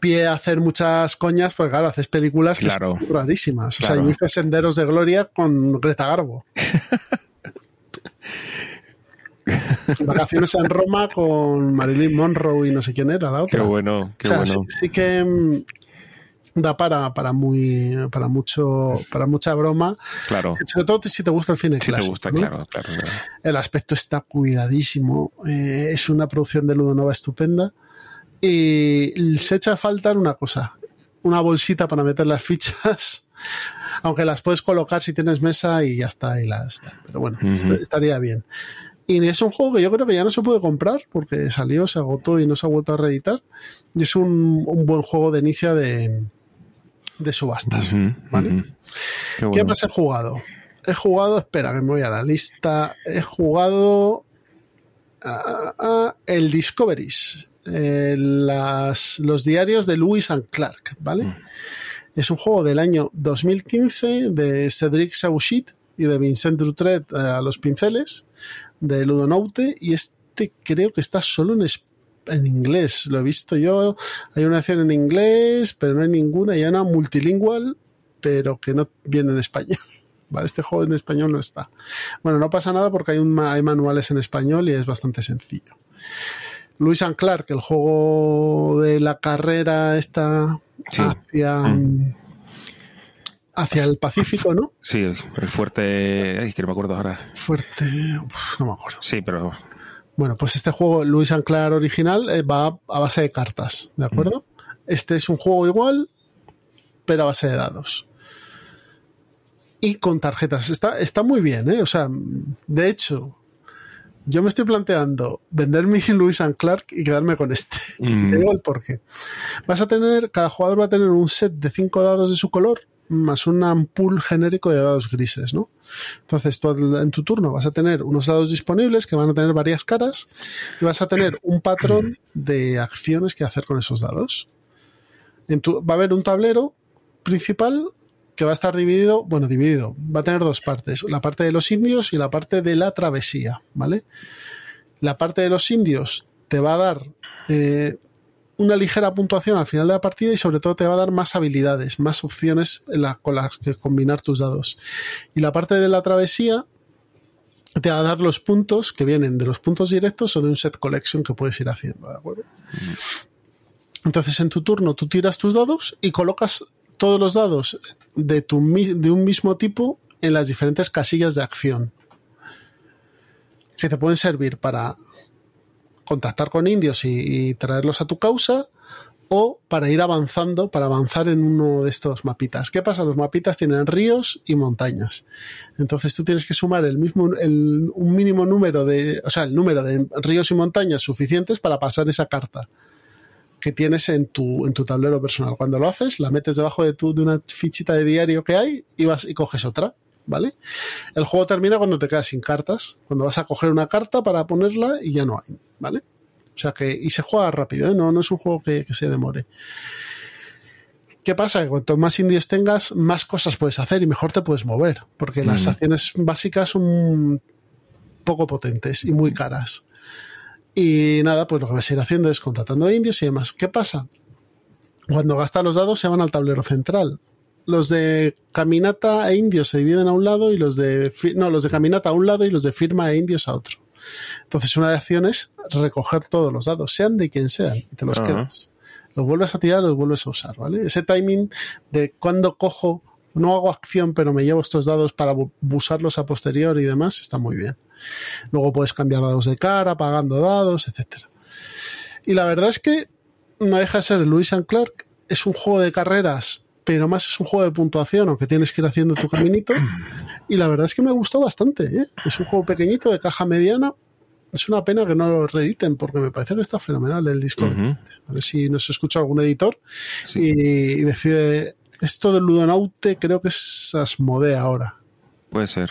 pie a hacer muchas coñas, porque claro, haces películas que son rarísimas. O sea, yo hice Senderos de Gloria con Greta Garbo. Vacaciones en Roma con Marilyn Monroe y no sé quién era la otra. Qué bueno, qué bueno. sí, que mm, da para, para muy para mucho para mucha broma. Claro. Sobre todo si te gusta el cine si te gusta, claro, claro, El aspecto está cuidadísimo. Eh, es una producción de Ludonova estupenda. Y se echa a falta una cosa. Una bolsita para meter las fichas. Aunque las puedes colocar si tienes mesa y ya está. Y las, pero bueno, estaría bien. Y es un juego que yo creo que ya no se puede comprar porque salió, se agotó y no se ha vuelto a reeditar. Y es un, un buen juego de inicio de, de subastas. ¿vale? Qué, más he jugado? He jugado, espera, me voy a la lista. He jugado el Discoveries, los diarios de Lewis and Clark, ¿vale? Mm. Es un juego del año 2015 de Cedric Sauchit y de Vincent Dutret eh, a los pinceles, de Ludonote, y este creo que está solo en España en inglés. Lo he visto yo. Hay una edición en inglés, pero no hay ninguna. Hay una multilingüe, pero que no viene en español. Vale, este juego en español no está. Bueno, no pasa nada porque hay, un, hay manuales en español y es bastante sencillo. Luis and Clark, el juego de la carrera está hacia, mm. Hacia el Pacífico, ¿no? Sí, el, fuerte. Ay, que no me acuerdo ahora. Fuerte. no me acuerdo. Sí, pero bueno, pues este juego, Luis Anclar original, eh, va a base de cartas, ¿de acuerdo? Este es un juego igual, pero a base de dados. Y con tarjetas. Está, está muy bien, ¿eh? O sea, de hecho, yo me estoy planteando vender mi Luis and Clark y quedarme con este. Te digo el porqué. Vas a tener, cada jugador va a tener un set de cinco dados de su color más un pool genérico de dados grises, ¿no? Entonces, tú en tu turno vas a tener unos dados disponibles que van a tener varias caras y vas a tener un patrón de acciones que hacer con esos dados. va a haber un tablero principal que va a estar dividido, bueno, dividido, va a tener dos partes, la parte de los indios y la parte de la travesía, ¿vale? La parte de los indios te va a dar eh, una ligera puntuación al final de la partida y sobre todo te va a dar más habilidades, más opciones con las que combinar tus dados. Y la parte de la travesía te va a dar los puntos que vienen de los puntos directos o de un set collection que puedes ir haciendo, ¿de acuerdo? Entonces en tu turno tú tiras tus dados y colocas todos los dados de, tu, de un mismo tipo en las diferentes casillas de acción que te pueden servir para contactar con indios y, traerlos a tu causa o para ir avanzando, para avanzar en uno de estos mapitas. ¿Qué pasa? Los mapitas tienen ríos y montañas. Entonces tú tienes que sumar el mismo, un mínimo número de, o sea, el número de ríos y montañas suficientes para pasar esa carta que tienes en tu, en tu tablero personal. Cuando lo haces, la metes debajo de, tu, de una fichita de diario que hay y vas y coges otra. ¿Vale? El juego termina cuando te quedas sin cartas, cuando vas a coger una carta para ponerla y ya no hay, ¿vale? O sea que, y se juega rápido, ¿eh? no, no es un juego que, se demore. ¿Qué pasa? Que cuanto más indios tengas, más cosas puedes hacer y mejor te puedes mover, porque las mm. acciones básicas son poco potentes y muy caras. Y nada, pues lo que vas a ir haciendo es contratando indios y demás. ¿Qué pasa? Cuando gastas los dados se van al tablero central. Los de caminata e indios se dividen a un lado y los de no, los de caminata a un lado y los de firma e indios a otro. Entonces, una de acciones recoger todos los dados, sean de quien sean, y te los quedas. Los vuelves a tirar, los vuelves a usar, ¿vale? Ese timing de cuando cojo, no hago acción, pero me llevo estos dados para usarlos a posterior y demás, está muy bien. Luego puedes cambiar dados de cara, pagando dados, etcétera. Y la verdad es que no deja de ser Lewis and Clark, es un juego de carreras pero más es un juego de puntuación o que tienes que ir haciendo tu caminito. Y la verdad es que me gustó bastante. ¿eh? Es un juego pequeñito de caja mediana. Es una pena que no lo reediten porque me parece que está fenomenal el disco. A ver si nos escucha algún editor y, decide. Esto del Ludonaute creo que es Asmodee ahora. Puede ser.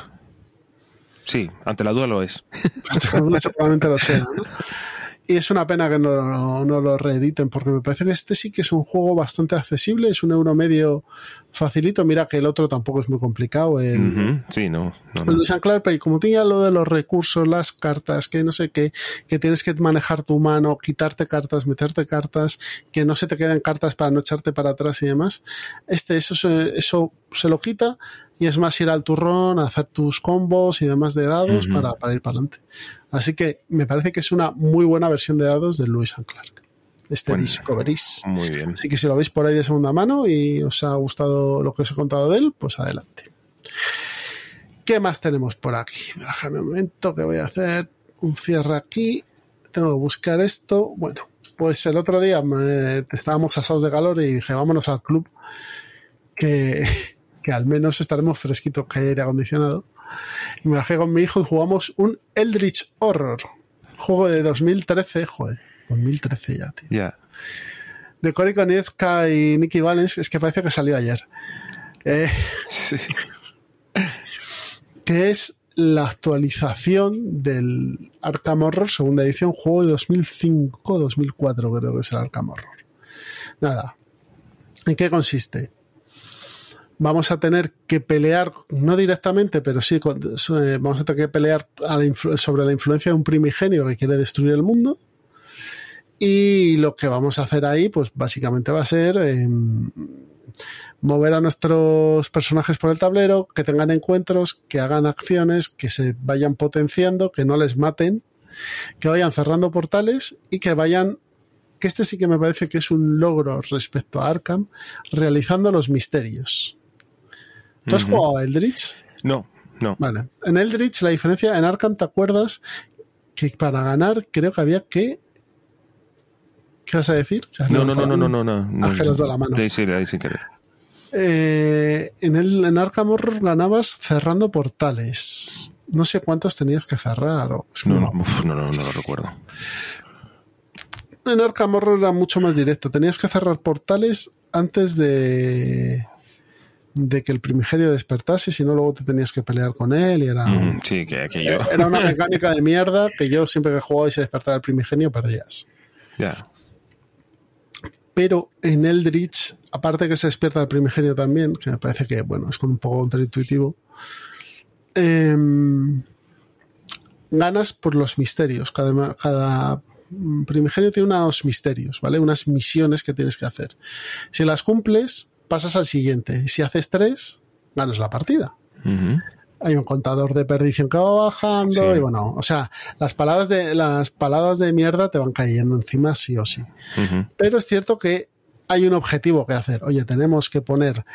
Sí, ante la duda lo es. ante la duda seguramente lo sea. ¿no? Y es una pena que no, no, lo reediten, porque me parece que este sí que es un juego bastante accesible, es un euro medio facilito. Mira que el otro tampoco es muy complicado. El, Sí, no. no, pero como tenía lo de los recursos, las cartas, que no sé qué, que tienes que manejar tu mano, quitarte cartas, meterte cartas, que no se te queden cartas para no echarte para atrás y demás. Este, eso, eso se lo quita y es más ir al turrón, hacer tus combos y demás de dados para, para, ir para adelante. Así que me parece que es una muy buena versión de dados de Lewis and Clark. Este Discoveries. Muy bien. Así que si lo veis por ahí de segunda mano y os ha gustado lo que os he contado de él, pues adelante. ¿Qué más tenemos por aquí? Déjame un momento que voy a hacer un cierre aquí. Tengo que buscar esto. Bueno, pues el otro día estábamos asados de calor y dije, vámonos al club. Que que al menos estaremos fresquitos que hay aire acondicionado. Y me bajé con mi hijo y jugamos un Eldritch Horror. Juego de 2013, joder, 2013 ya, tío. Ya. De Cory Konietzka y Nicky Valens, es que parece que salió ayer. Eh, sí. Que es la actualización del Arkham Horror, segunda edición, juego de 2005-2004, creo que es el Arkham Horror. Nada. ¿En qué consiste? Vamos a tener que pelear, no directamente, pero sí eh, vamos a tener que pelear sobre la influencia de un primigenio que quiere destruir el mundo. Y lo que vamos a hacer ahí, pues básicamente va a ser em, mover a nuestros personajes por el tablero, que tengan encuentros, que hagan acciones, que se vayan potenciando, que no les maten, que vayan cerrando portales y que vayan que este sí que me parece que es un logro respecto a Arkham, realizando los misterios. ¿Tú has jugado a Eldritch? No, no. Vale. En Eldritch la diferencia, en Arkham, ¿te acuerdas que para ganar creo que había que... ¿Qué vas a decir? No, no, no, no, no, no, no. Ángeles de la mano. Sí, sí, ahí sin querer. Eh, en, el, en Arkham Horror ganabas cerrando portales. No sé cuántos tenías que cerrar. O, no, no, no, no, no lo recuerdo. En Arkham Horror era mucho más directo. Tenías que cerrar portales antes de de que el primigenio despertase, si no luego te tenías que pelear con él y era, sí, que, yo. era una mecánica de mierda que yo siempre que jugaba y se despertaba el primigenio perdías. Ya. Pero en Eldritch, aparte que se despierta el primigenio también, que me parece que bueno, es como un poco contraintuitivo, em, ganas por los misterios. Cada, cada primigenio tiene unos misterios, ¿vale? Unas misiones que tienes que hacer. Si las cumples, pasas al siguiente. Si haces tres, ganas la partida. hay un contador de perdición que va bajando y bueno, o sea, las paladas de las paladas de mierda te van cayendo encima sí o sí. Pero es cierto que hay un objetivo que hacer. Oye, tenemos que poner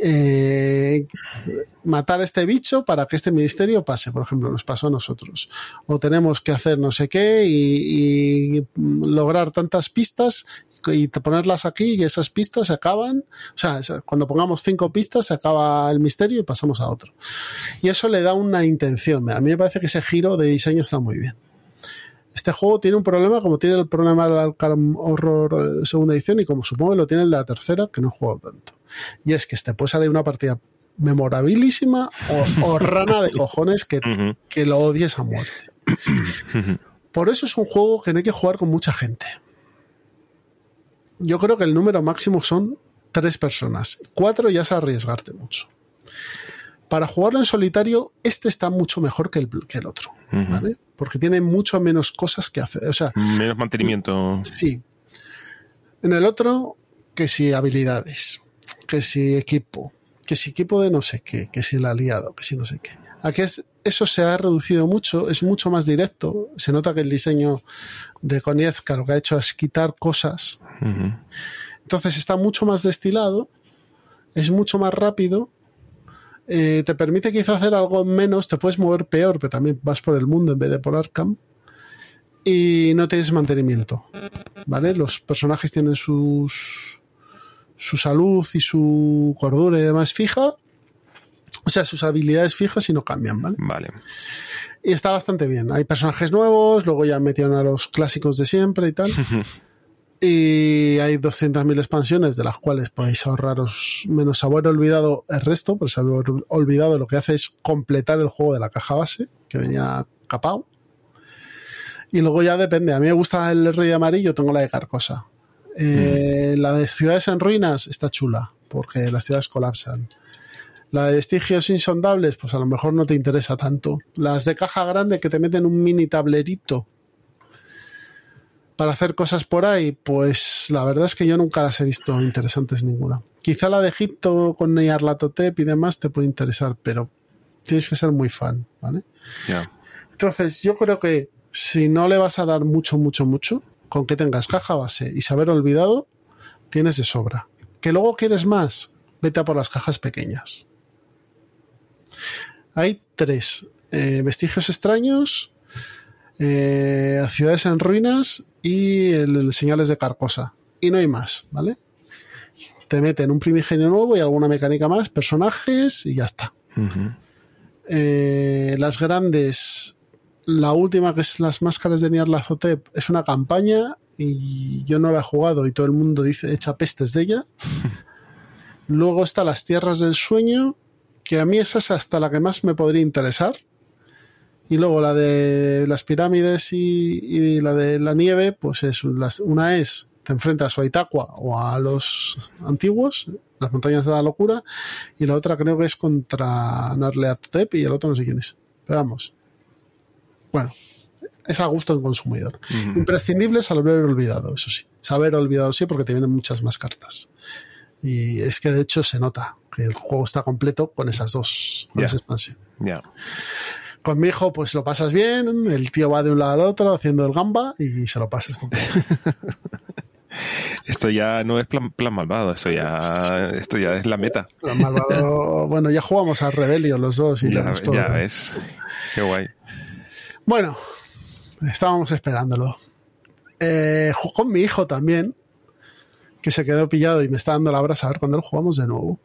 eh, matar a este bicho para que este ministerio pase, por ejemplo, nos pasó a nosotros. O tenemos que hacer no sé qué y, lograr tantas pistas y ponerlas aquí y esas pistas se acaban. O sea, cuando pongamos cinco pistas se acaba el misterio y pasamos a otro. Y eso le da una intención. A mí me parece que ese giro de diseño está muy bien. Este juego tiene un problema como tiene el problema del Arkham Horror eh, segunda edición y como supongo lo tiene el de la tercera, que no he jugado tanto. Y es que te puede salir una partida memorabilísima o, rana de cojones que, que lo odies a muerte. Por eso es un juego que no hay que jugar con mucha gente. Yo creo que el número máximo son tres personas. Cuatro ya es arriesgarte mucho. Para jugarlo en solitario, este está mucho mejor que el, que el otro, ¿vale? Porque tiene mucho menos cosas que hacer. O sea, menos mantenimiento. Sí. En el otro, que si habilidades, que si equipo, que si equipo de no sé qué, que si el aliado, que si no sé qué. Aquí es, eso se ha reducido mucho, es mucho más directo. Se nota que el diseño de Konietzka lo que ha hecho es quitar cosas. Entonces está mucho más destilado, es mucho más rápido. Eh, te permite quizá hacer algo menos, te puedes mover peor, pero también vas por el mundo en vez de por Arkham. Y no tienes mantenimiento. ¿Vale? Los personajes tienen sus, su salud y su cordura y demás fija. O sea, sus habilidades fijas y no cambian, ¿vale? Vale. Y está bastante bien. Hay personajes nuevos, luego ya metieron a los clásicos de siempre y tal. y hay 200.000 expansiones, de las cuales podéis ahorraros menos haber olvidado el resto, pues haber olvidado lo que hace es completar el juego de la caja base, que venía capao. Y luego ya depende. A mí me gusta el rey amarillo, tengo la de Carcosa. Eh, la de ciudades en ruinas está chula, porque las ciudades colapsan. La de vestigios insondables, pues a lo mejor no te interesa tanto. Las de caja grande que te meten un mini tablerito para hacer cosas por ahí, pues la verdad es que yo nunca las he visto interesantes ninguna. Quizá la de Egipto con Nyarlathotep y demás te puede interesar, pero tienes que ser muy fan, ¿vale? Entonces, yo creo que si no le vas a dar mucho, mucho, mucho, con que tengas caja base y saber olvidado, tienes de sobra. Que luego quieres más, vete a por las cajas pequeñas. Hay tres. Eh, vestigios extraños, eh, ciudades en ruinas y el, señales de Carcosa. Y no hay más, ¿vale? Te meten un primigenio nuevo y alguna mecánica más, personajes y ya está. Eh, las grandes la última, que es las máscaras de Nyarlathotep, es una campaña y yo no la he jugado y todo el mundo dice echa pestes de ella. Luego está Las Tierras del Sueño, que a mí esa es hasta la que más me podría interesar. Y luego la de las pirámides y, la de la nieve, pues es una es te enfrentas a Itaqua o a los antiguos, las montañas de la locura, y la otra creo que es contra Narleatotep y el otro no sé quién es. Pero vamos, bueno, es a gusto del consumidor. Imprescindible es haber olvidado, eso sí. Saber olvidado sí, porque te vienen muchas más cartas. Y es que de hecho se nota que el juego está completo con esas dos, con esa expansión. Con mi hijo, pues lo pasas bien, el tío va de un lado al otro haciendo el gamba y se lo pasas. Esto ya no es plan, malvado, esto ya, esto ya es la meta. Plan malvado, bueno, ya jugamos a Rebellion los dos y ya, le gustó. Ya ves, qué guay. Bueno, estábamos esperándolo. Eh, con mi hijo también, que se quedó pillado y me está dando la brasa a ver cuándo lo jugamos de nuevo.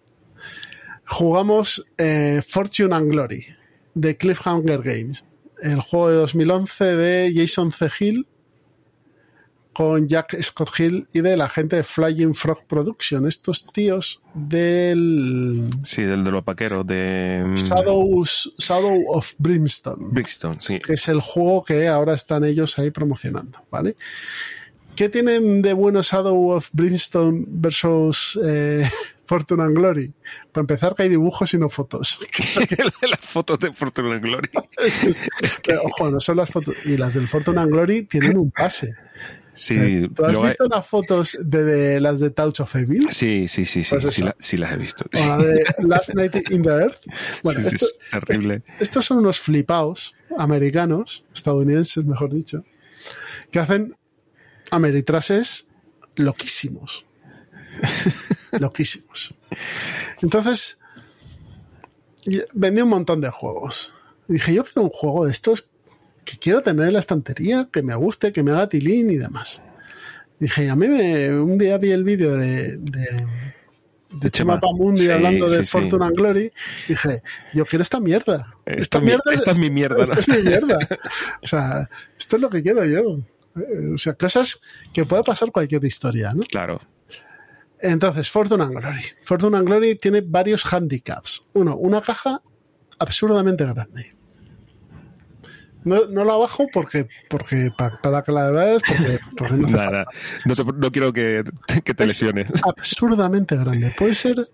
Jugamos eh, Fortune and Glory de Cliffhanger Games, el juego de 2011 de Jason C. Hill con Jack Scott Hill y de la gente de Flying Frog Production. Estos tíos del. Sí, del de los vaqueros de. Shadows, Shadow of Brimstone. Brimstone, sí. Que es el juego que ahora están ellos ahí promocionando, ¿vale? ¿Qué tienen de bueno Shadow of Brimstone versus eh, Fortune and Glory? Para empezar, que hay dibujos y no fotos. las fotos de Fortune and Glory. ojo, no son las fotos. Y las del Fortune and Glory tienen un pase Sí. ¿Tú has visto las fotos de, las de Touch of Evil? Sí, sí, sí, sí, pues sí, las he visto. O la de Last Night in the Earth. Bueno, esto, es terrible. estos son unos flipaos americanos, estadounidenses, mejor dicho, que hacen ameritrases loquísimos. loquísimos. Entonces, vendí un montón de juegos. dije, yo quiero un juego de estos que quiero tener en la estantería, que me guste, que me haga tilín y demás. dije, a mí me, un día vi el vídeo de, de, de Chema Pamundi hablando de Fortune and Glory. Dije, yo quiero esta mierda. Esta, mierda, esta es mi mierda. Esta es mi mierda. O sea, esto es lo que quiero yo. O sea, cosas que puede pasar cualquier historia, ¿no? Claro. Entonces, Fortune and Glory. Fortune and Glory tiene varios handicaps. Uno, una caja absurdamente grande. No, no la bajo porque, porque para, que la veas, porque, no, Nada, no, quiero que, que te lesiones. Absurdamente grande. Puede ser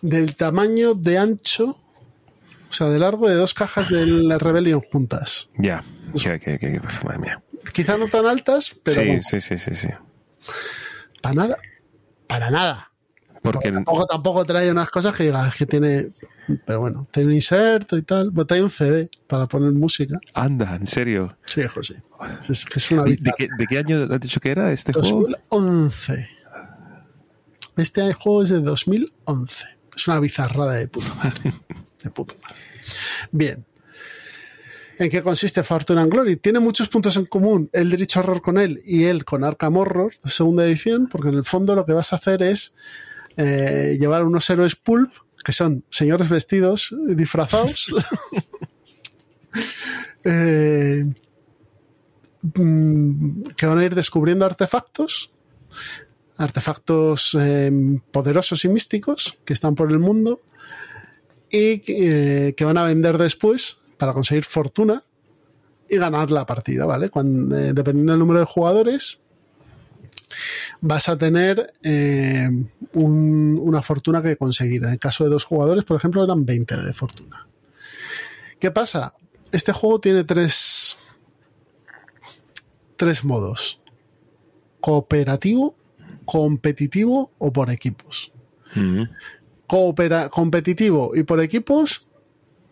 del tamaño de ancho, o sea, de largo de dos cajas de la Rebellion juntas. Ya, que, que, madre mía. Quizá no tan altas, pero. Sí, sí, sí, sí, sí. Para nada. Para nada. Porque, tampoco, tampoco trae unas cosas que digas que tiene. Pero bueno, tiene un inserto y tal. Pero trae un CD para poner música. Anda, ¿en serio? Sí, hijo, sí. Es, es una ¿De, qué, ¿De, qué, año has dicho que era este 2011. juego? Este juego es de 2011. Es una bizarrada de puta madre. de puta madre. Bien. ¿En qué consiste Fortune and Glory? Tiene muchos puntos en común el derecho Horror con él y él con Arkham Horror, segunda edición, porque en el fondo lo que vas a hacer es eh, llevar unos héroes pulp, que son señores vestidos, disfrazados, eh, mm, que van a ir descubriendo artefactos, artefactos em, poderosos y místicos que están por el mundo y que eh, van a vender después para conseguir fortuna y ganar la partida, ¿vale? Cuando, eh, dependiendo del número de jugadores, vas a tener eh, una fortuna que conseguir. En el caso de dos jugadores, por ejemplo, eran 20 de fortuna. ¿Qué pasa? Este juego tiene tres, tres modos. Cooperativo, competitivo o por equipos. Coopera competitivo y por equipos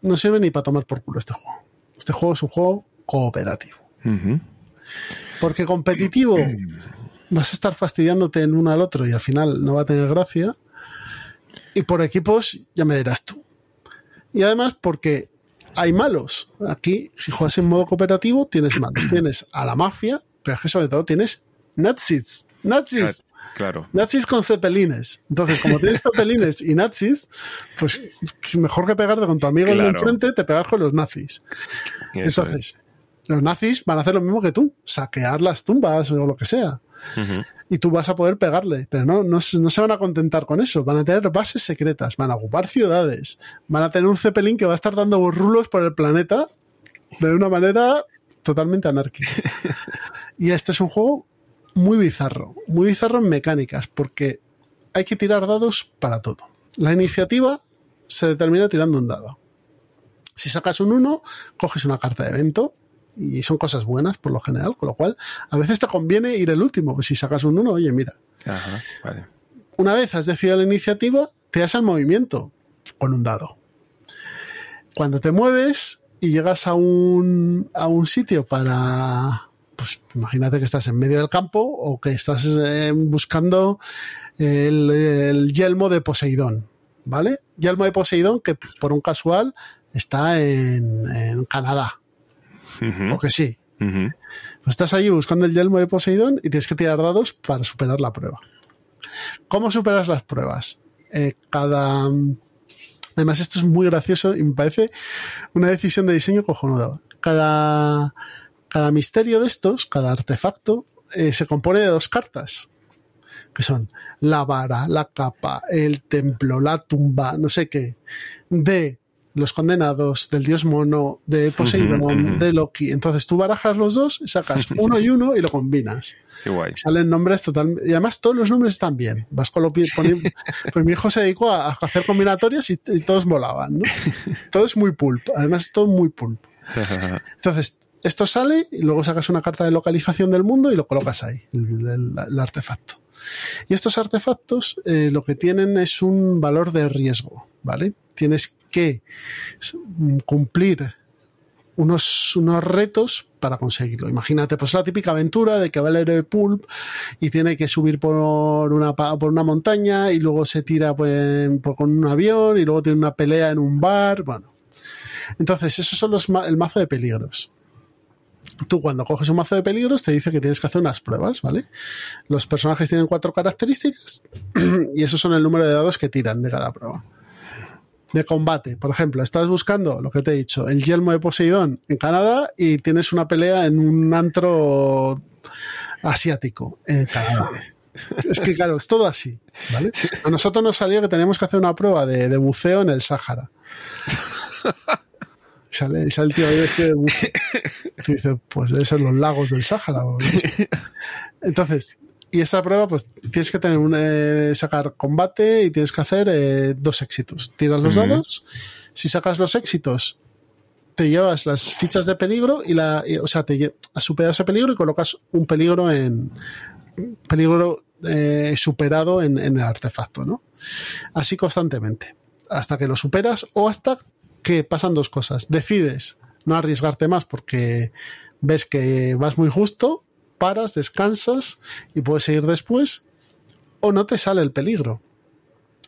no sirve ni para tomar por culo este juego. Este juego es un juego cooperativo. Porque competitivo vas a estar fastidiándote en uno al otro y al final no va a tener gracia. Y por equipos ya me dirás tú. Y además porque hay malos. Aquí, si juegas en modo cooperativo, tienes malos. tienes a la mafia, pero es que sobre todo tienes nazis. Nazis. Claro. Nazis con cepelines. Entonces, como tienes cepelines y nazis, pues mejor que pegarte con tu amigo en el enfrente, te pegas con los nazis. Entonces, los nazis van a hacer lo mismo que tú, saquear las tumbas o lo que sea. Y tú vas a poder pegarle, pero no, no, no, se van a contentar con eso. Van a tener bases secretas, van a ocupar ciudades, van a tener un cepelín que va a estar dando rulos por el planeta de una manera totalmente anárquica. y este es un juego muy bizarro, muy bizarro en mecánicas, porque hay que tirar dados para todo. La iniciativa se determina tirando un dado. Si sacas un 1, coges una carta de evento y son cosas buenas por lo general, con lo cual a veces te conviene ir el último, pues si sacas un 1, oye, mira. Una vez has decidido la iniciativa, te das al movimiento con un dado. Cuando te mueves y llegas a un, a un sitio para, pues imagínate que estás en medio del campo o que estás eh, buscando el, yelmo de Poseidón, ¿vale? Yelmo de Poseidón que por un casual está en, Canadá. Porque sí. Pues estás ahí buscando el yelmo de Poseidón y tienes que tirar dados para superar la prueba. ¿Cómo superas las pruebas? Eh, cada... Además, esto es muy gracioso y me parece una decisión de diseño cojonuda. Cada cada misterio de estos, cada artefacto, eh, se compone de dos cartas, que son la vara, la capa, el templo, la tumba, no sé qué, de los condenados, del dios mono, de Poseidón, de Loki. Entonces tú barajas los dos, sacas uno y uno y lo combinas. Qué guay. Salen nombres totalmente. Y además todos los nombres están bien. Vas con lo poniendo. Pues mi hijo se dedicó a, hacer combinatorias y, todos volaban, ¿no? Todo es muy pulp. Además es todo muy pulp. Entonces, esto sale y luego sacas una carta de localización del mundo y lo colocas ahí, el, artefacto. Y estos artefactos eh, lo que tienen es un valor de riesgo, ¿vale? Tienes que cumplir unos, unos retos para conseguirlo. Imagínate, pues la típica aventura de que va el héroe Pulp y tiene que subir por una, por una montaña y luego se tira pues, con un avión y luego tiene una pelea en un bar. Bueno, entonces esos son los, el mazo de peligros. Tú cuando coges un mazo de peligros te dice que tienes que hacer unas pruebas, ¿vale? Los personajes tienen cuatro características y esos son el número de dados que tiran de cada prueba de combate. Por ejemplo, estás buscando lo que te he dicho, el yelmo de Poseidón en Canadá y tienes una pelea en un antro asiático en Canadá. Es que claro, es todo así. ¿vale? A nosotros nos salió que teníamos que hacer una prueba de, buceo en el Sáhara. Sale, sale, el tío este de buceo. Y dice, pues debe ser los lagos del Sáhara. Entonces, y esa prueba, pues tienes que tener un, eh, sacar combate y tienes que hacer eh, dos éxitos. Tiras los dados. Si sacas los éxitos, te llevas las fichas de peligro y la, o sea, te has superado ese peligro y colocas un peligro en peligro eh, superado en, en, el artefacto, ¿no? Así constantemente, hasta que lo superas o hasta que pasan dos cosas. Decides no arriesgarte más porque ves que vas muy justo paras, descansas y puedes seguir después, o no te sale el peligro.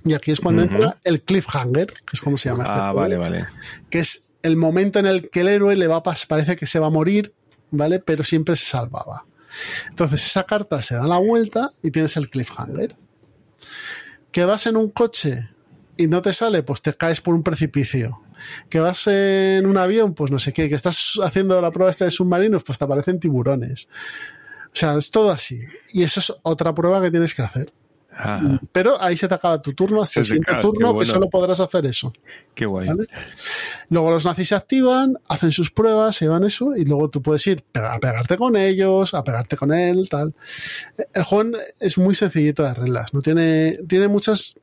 Y aquí es cuando entra el cliffhanger, que es como se llama este ah, vale, vale. Que es el momento en el que el héroe le va a parece que se va a morir, ¿vale? Pero siempre se salvaba. Entonces esa carta se da la vuelta y tienes el cliffhanger. Que vas en un coche y no te sale, pues te caes por un precipicio. Que vas en un avión, pues no sé qué. Que estás haciendo la prueba esta de submarinos, pues te aparecen tiburones. O sea, es todo así. Y eso es otra prueba que tienes que hacer. Ah. Pero ahí se te acaba tu turno, hasta el siguiente turno que solo podrás hacer eso. Qué guay. Luego los nazis se activan, hacen sus pruebas, se llevan eso, y luego tú puedes ir a pegarte con ellos, a pegarte con él, tal. El juego es muy sencillito de reglas, no tiene, tiene muchas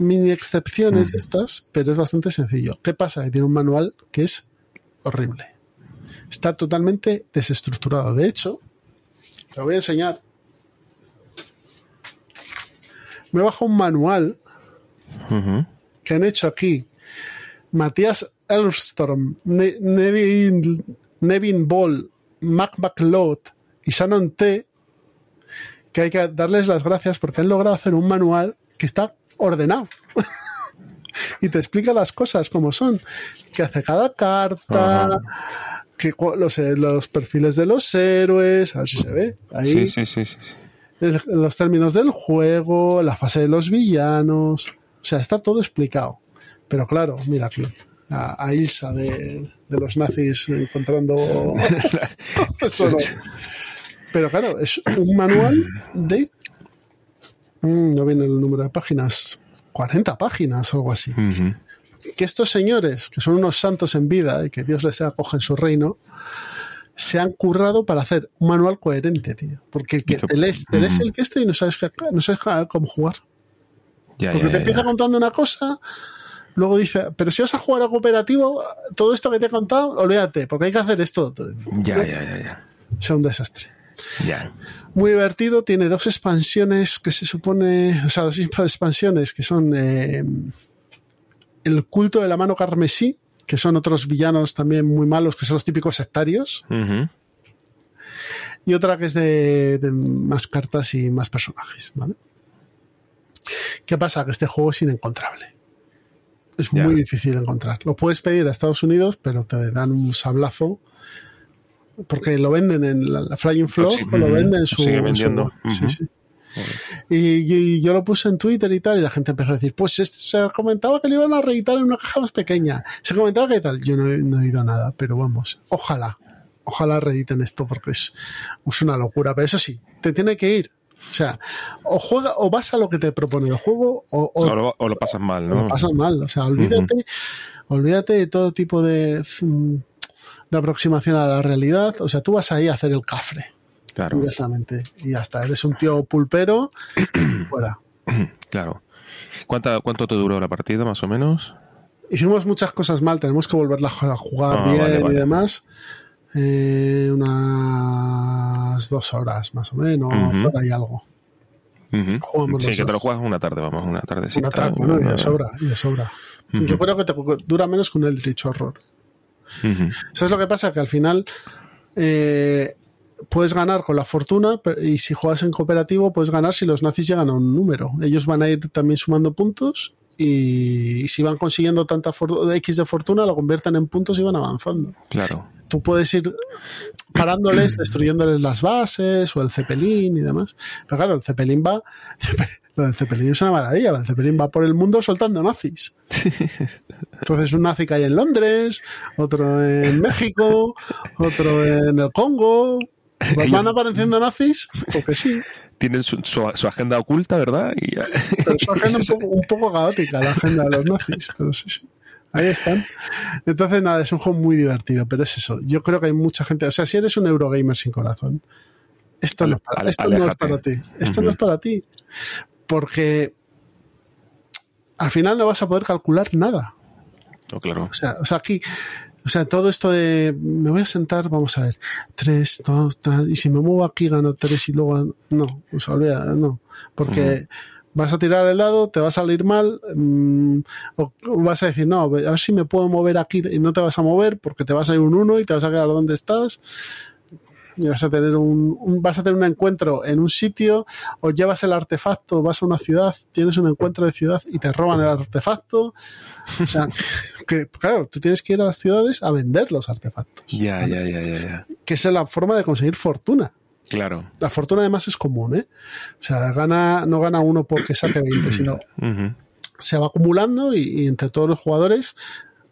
mini excepciones mm. estas, pero es bastante sencillo. ¿Qué pasa? Que tiene un manual que es horrible. Está totalmente desestructurado. De hecho, te voy a enseñar. Me bajo un manual que han hecho aquí Matías Elfstorm, Nevin, Nevin Ball, Mac McLeod y Shannon T. Que hay que darles las gracias porque han logrado hacer un manual que está ordenado. y te explica las cosas como son. Que hace cada carta, que los, eh, los perfiles de los héroes, a ver si se ve. Ahí. Sí, sí, sí, Los términos del juego, la fase de los villanos. O sea, está todo explicado. Pero claro, mira aquí. A, Ilsa de, los nazis encontrando. Pero claro, es un manual de. Mm, no viene el número de páginas. 40 páginas o algo así que estos señores, que son unos santos en vida y que Dios les acoge en su reino, se han currado para hacer un manual coherente, tío. Porque el que te lees, te lees el que este y no sabes, no sabes cómo jugar. Porque te empieza contando una cosa, luego dice, pero si vas a jugar a cooperativo, todo esto que te he contado, olvídate, porque hay que hacer esto. Ya, ya, ya, ya. Es un desastre. Ya. Muy divertido, tiene dos expansiones que se supone, o sea, dos expansiones que son eh, el culto de la mano carmesí, que son otros villanos también muy malos, que son los típicos sectarios. Y otra que es de, más cartas y más personajes, ¿vale? ¿Qué pasa? Que este juego es inencontrable. Es muy difícil de encontrar. Lo puedes pedir a Estados Unidos, pero te dan un sablazo. Porque lo venden en la, Flying Flow, o lo venden en su. Sigue vendiendo. sí, sí. Y, yo lo puse en Twitter y tal, y la gente empezó a decir, pues se comentaba que lo iban a reeditar en una caja más pequeña. Se comentaba que tal. Yo no, he oído nada, pero vamos, ojalá, ojalá reediten esto porque es, una locura. Pero eso sí, te tiene que ir. O sea, o juega, o vas a lo que te propone el juego, o, o, lo, pasas mal, ¿no? lo pasas mal. O sea, olvídate, olvídate de todo tipo de, de aproximación a la realidad. O sea, tú vas ahí a hacer el cafre. Claro. Y ya está. Eres un tío pulpero. fuera. Claro. ¿Cuánto, ¿Cuánto te duró la partida, más o menos? Hicimos muchas cosas mal. Tenemos que volverla a jugar ah, bien y demás. Eh, unas dos horas más o menos, hora y algo. Sí, que te lo juegas una tarde, vamos, una tarde. Una tarde, bueno, y de sobra, y de sobra. Yo creo que te dura menos que un Eldritch Horror. ¿Sabes lo que pasa? Que al final eh, puedes ganar con la fortuna y si juegas en cooperativo puedes ganar si los nazis llegan a un número. Ellos van a ir también sumando puntos y, si van consiguiendo tanta X de fortuna lo convierten en puntos y van avanzando. Claro. Tú puedes ir parándoles, destruyéndoles las bases o el Zeppelin y demás. Pero claro, el Zeppelin va... Lo del Zeppelin es una maravilla. El Zeppelin va por el mundo soltando nazis. Entonces un nazi cae en Londres, otro en México, otro en el Congo, ¿Van apareciendo nazis? Porque sí. Tienen su, agenda oculta, ¿verdad? Y Pero su agenda un poco, un poco, caótica, la agenda de los nazis. Pero sí, sí. Ahí están. Entonces, nada, es un juego muy divertido, pero es eso. Yo creo que hay mucha gente. O sea, si eres un Eurogamer sin corazón, esto no es para, esto no es para ti. Esto no es para ti. Porque al final no vas a poder calcular nada. No, claro. O sea, o sea, aquí o sea, todo esto de me voy a sentar, vamos a ver, tres, dos, y si me muevo aquí gano tres y luego no, pues olvida, no, porque vas a tirar el dado, te va a salir mal, mm, o, vas a decir, no, a ver si me puedo mover aquí y no te vas a mover porque te va a salir un uno y te vas a quedar donde estás vas a tener un, vas a tener un encuentro en un sitio o llevas el artefacto, vas a una ciudad, tienes un encuentro de ciudad y te roban el artefacto. O sea, que claro, tú tienes que ir a las ciudades a vender los artefactos. Ya, ya, ya, ya, ya. Que es la forma de conseguir fortuna. Claro. La fortuna además es común, ¿eh? O sea, gana, no gana uno porque saque 20, sino se va acumulando y, entre todos los jugadores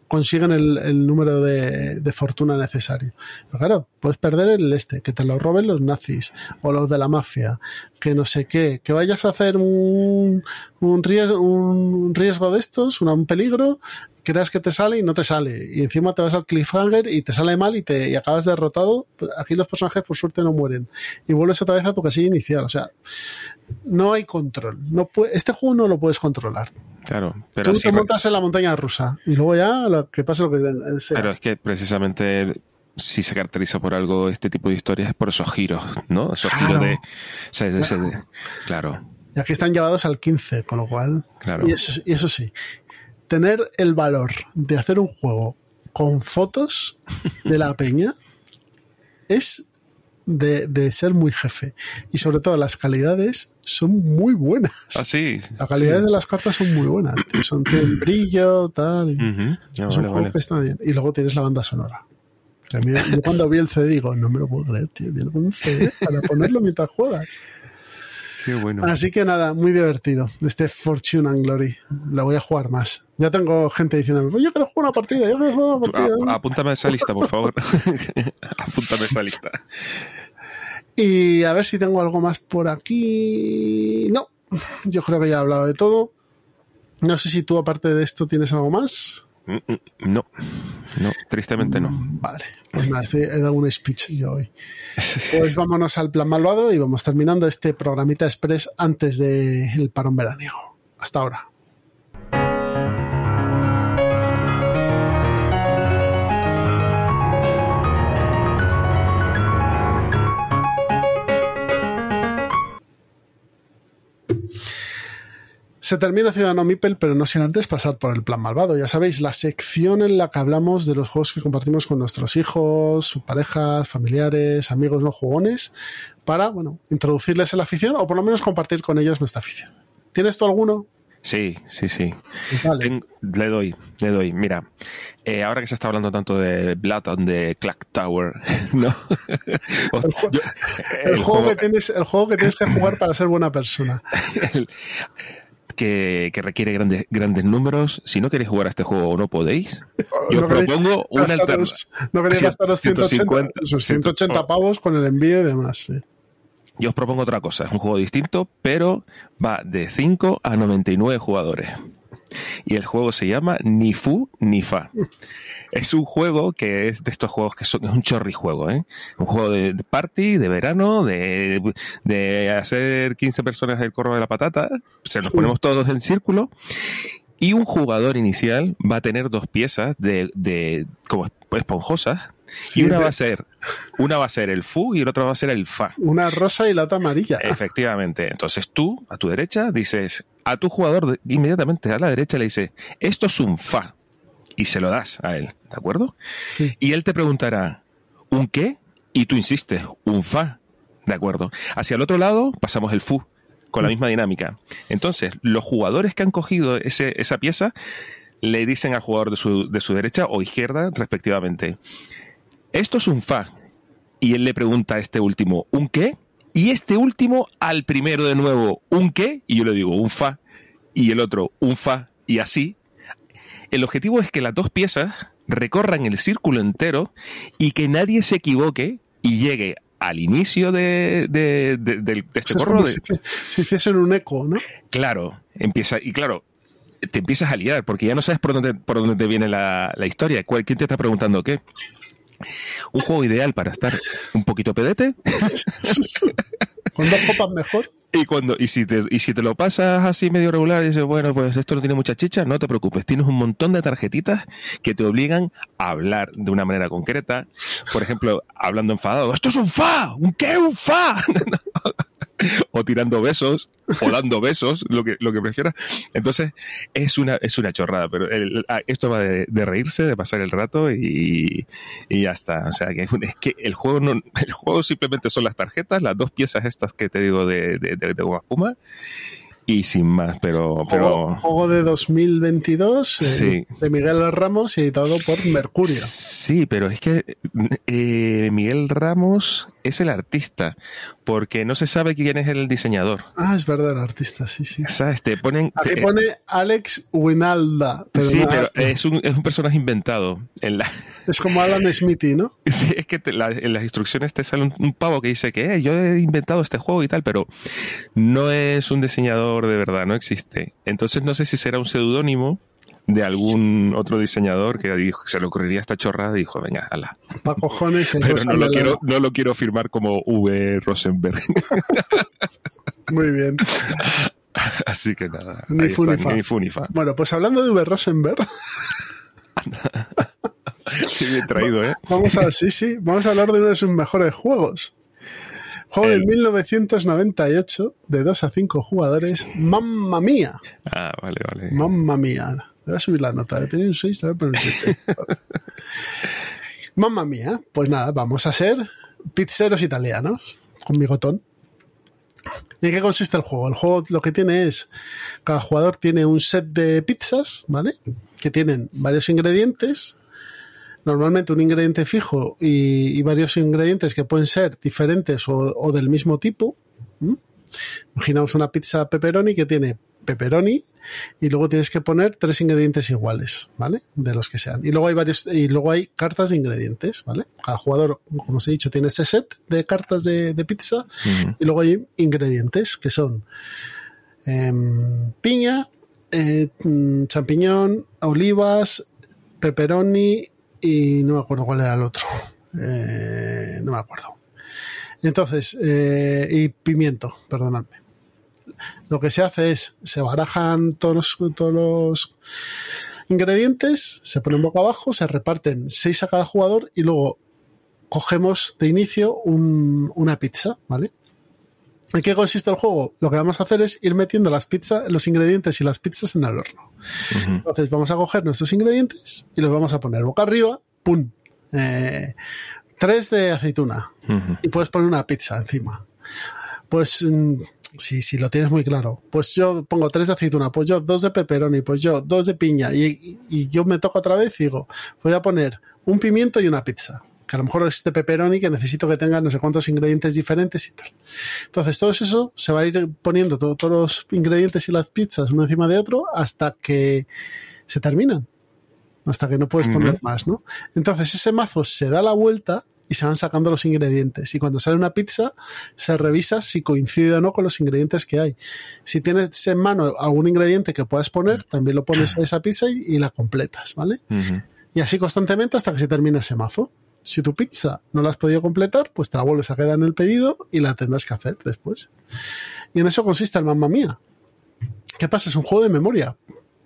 consiguen el, número de, fortuna necesario. Pero claro, puedes perder el este, que te lo roben los nazis o los de la mafia, que no sé qué, que vayas a hacer un, un, riesgo, un riesgo de estos, un, peligro, creas que te sale y no te sale. Y encima te vas al cliffhanger y te sale mal y te y acabas derrotado. Aquí los personajes por suerte no mueren. Y vuelves otra vez a tu casilla inicial. O sea, no hay control. No este juego no lo puedes controlar. Claro, pero Tú te montas en la montaña rusa y luego ya lo que pasa lo que sea. Pero es que precisamente si se caracteriza por algo este tipo de historias es por esos giros, ¿no? Esos giros de, claro. Y aquí están llevados al 15, con lo cual. Claro. Y eso, y eso sí, tener el valor de hacer un juego con fotos de la peña es de, ser muy jefe. Y sobre todo las calidades son muy buenas. Ah, sí. Las calidades de las cartas son muy buenas. Son el brillo, tal. Y luego tienes la banda sonora. yo cuando vi el CD digo, no me lo puedo creer, tío. Viene con un CD para ponerlo mientras juegas. Qué bueno. Así que nada, muy divertido. Este Fortune and Glory. La voy a jugar más. Ya tengo gente diciéndome, pues yo quiero jugar una partida, yo quiero jugar una partida. apúntame esa lista, por favor. apúntame esa lista. Y a ver si tengo algo más por aquí. No, yo creo que ya he hablado de todo. No sé si tú, aparte de esto, tienes algo más. Mm, mm, no, no, tristemente no. Vale, pues nada, he dado un speech yo hoy. Pues vámonos al plan malvado y vamos terminando este programita express antes del parón veraniego. Hasta ahora. Se termina Ciudadano Mipel, pero no sin antes pasar por el plan malvado. Ya sabéis, la sección en la que hablamos de los juegos que compartimos con nuestros hijos, parejas, familiares, amigos no jugones, para, bueno, introducirles en la afición o por lo menos compartir con ellos nuestra afición. ¿Tienes tú alguno? Sí, sí, sí. le doy, le doy. Mira, eh, ahora que se está hablando tanto de Blood de Clock Tower, ¿no? el, juego, que tienes, el juego que tienes que jugar para ser buena persona. que, requiere grandes, grandes números. Si no queréis jugar a este juego o no podéis, yo propongo una alternativa. No queréis gastar los 180, 180 pavos con el envío y demás. Yo os propongo otra cosa. Es un juego distinto, pero va de 5 a 99 jugadores. Y el juego se llama Ni Fu Ni Fa. Es un juego que es de estos juegos que son, es un chorri juego, ¿eh? Un juego de, party, de verano, de, de hacer 15 personas el corro de la patata, se nos ponemos todos en círculo y un jugador inicial va a tener dos piezas de, de como esponjosas y una va a ser una va a ser el fu y el otro va a ser el fa. Una rosa y la otra amarilla. Efectivamente. Entonces tú, a tu derecha, dices a tu jugador inmediatamente a la derecha le dices, esto es un fa. Y se lo das a él, ¿de acuerdo? Y él te preguntará, ¿un qué? Y tú insistes, un fa. ¿De acuerdo? Hacia el otro lado pasamos el fu, con la mm. misma dinámica. Entonces, los jugadores que han cogido ese, esa pieza le dicen al jugador de su, de su derecha o izquierda, respectivamente, esto es un fa. Y él le pregunta a este último, ¿un qué? Y este último al primero de nuevo, ¿un qué? Y yo le digo, un fa. Y el otro, un fa. Y así. El objetivo es que las dos piezas recorran el círculo entero y que nadie se equivoque y llegue al inicio de, de, este corro. Si, si hiciesen un eco, ¿no? Claro, empieza, y claro, te empiezas a liar porque ya no sabes por dónde, por dónde te viene la, la historia. ¿Quién te está preguntando qué? Un juego ideal para estar un poquito pedete. Con dos copas mejor. Y cuando y si te y si te lo pasas así medio regular y dices, bueno, pues esto no tiene mucha chicha, no te preocupes, tienes un montón de tarjetitas que te obligan a hablar de una manera concreta. Por ejemplo, hablando enfadado, esto es un fa, un qué, un fa. o tirando besos, o dando besos, lo que, lo que prefieras. Entonces, es una, es una chorrada, pero ah, esto va de, reírse, de pasar el rato y, y ya está. O sea, que es que el juego no, el juego simplemente son las tarjetas, las dos piezas estas que te digo de, de, de, de y sin más, pero... pero... Juego, de 2022 eh, de Miguel Ramos editado por Mercurio. Sí, pero es que eh, Miguel Ramos es el artista, porque no se sabe quién es el diseñador. Ah, es verdad, el artista, sí, sí. ¿Sabes? Te ponen, Aquí pone Alex Winalda. sí, pero es un, es un, personaje inventado. En la... Es como Alan Smithy, ¿no? Sí, es que en las instrucciones te sale un, pavo que dice que eh, yo he inventado este juego y tal, pero no es un diseñador de verdad, no existe. Entonces no sé si será un seudónimo de algún otro diseñador que dijo, se le ocurriría esta chorrada y dijo, venga, ala. Pa' cojones Pero no lo, quiero, no lo quiero firmar como V. Rosenberg. Muy bien. Así que nada. Ni funifa. Bueno, pues hablando de V. Rosenberg. Qué bien traído, ¿eh? Vamos a, sí, sí, vamos a hablar de uno de sus mejores juegos. Juego de 1998, de 2 a 5 jugadores, Mamma Mía. Ah, vale, vale. Mamma Mía. Voy a subir la nota. Tenía un 6, voy a poner un 7. Mamma mía. Pues nada, vamos a ser pizzeros italianos con bigotón. ¿Y en qué consiste el juego? El juego lo que tiene es, cada jugador tiene un set de pizzas, ¿vale? Que tienen varios ingredientes, normalmente un ingrediente fijo y, varios ingredientes que pueden ser diferentes o, del mismo tipo. Imaginamos una pizza pepperoni que tiene pepperoni y luego tienes que poner tres ingredientes iguales, ¿vale? De los que sean. Y luego hay varios, y luego hay cartas de ingredientes, ¿vale? Cada jugador, como os he dicho, tiene ese set de cartas de, pizza y luego hay ingredientes que son em, piña, eh, mm, champiñón, olivas, pepperoni y no me acuerdo cuál era el otro. Eh, no me acuerdo. Entonces, eh, y pimiento, perdonadme lo que se hace es, se barajan todos los, todos los ingredientes, se ponen boca abajo, se reparten seis a cada jugador y luego cogemos de inicio una pizza, ¿vale? ¿En qué consiste el juego? Lo que vamos a hacer es ir metiendo las pizzas, los ingredientes y las pizzas en el horno. Entonces vamos a coger nuestros ingredientes y los vamos a poner boca arriba, ¡pum! Eh, tres de aceituna y puedes poner una pizza encima. Pues mm, si, si lo tienes muy claro, pues yo pongo tres de aceituna, pues yo dos de pepperoni, pues yo dos de piña, y, y yo me toco otra vez y digo, voy a poner un pimiento y una pizza que a lo mejor es de pepperoni que necesito que tenga no sé cuántos ingredientes diferentes y tal. Entonces, todo eso se va a ir poniendo todos los ingredientes y las pizzas uno encima de otro hasta que se terminan. Hasta que no puedes poner más, ¿no? Entonces, ese mazo se da la vuelta y se van sacando los ingredientes. Y cuando sale una pizza, se revisa si coincide o no con los ingredientes que hay. Si tienes en mano algún ingrediente que puedas poner, también lo pones a esa pizza y, la completas, ¿vale? Y así constantemente hasta que se termine ese mazo. Si tu pizza no la has podido completar, pues te la vuelves a quedar en el pedido y la tendrás que hacer después. Y en eso consiste el mamma mía. ¿Qué pasa? Es un juego de memoria.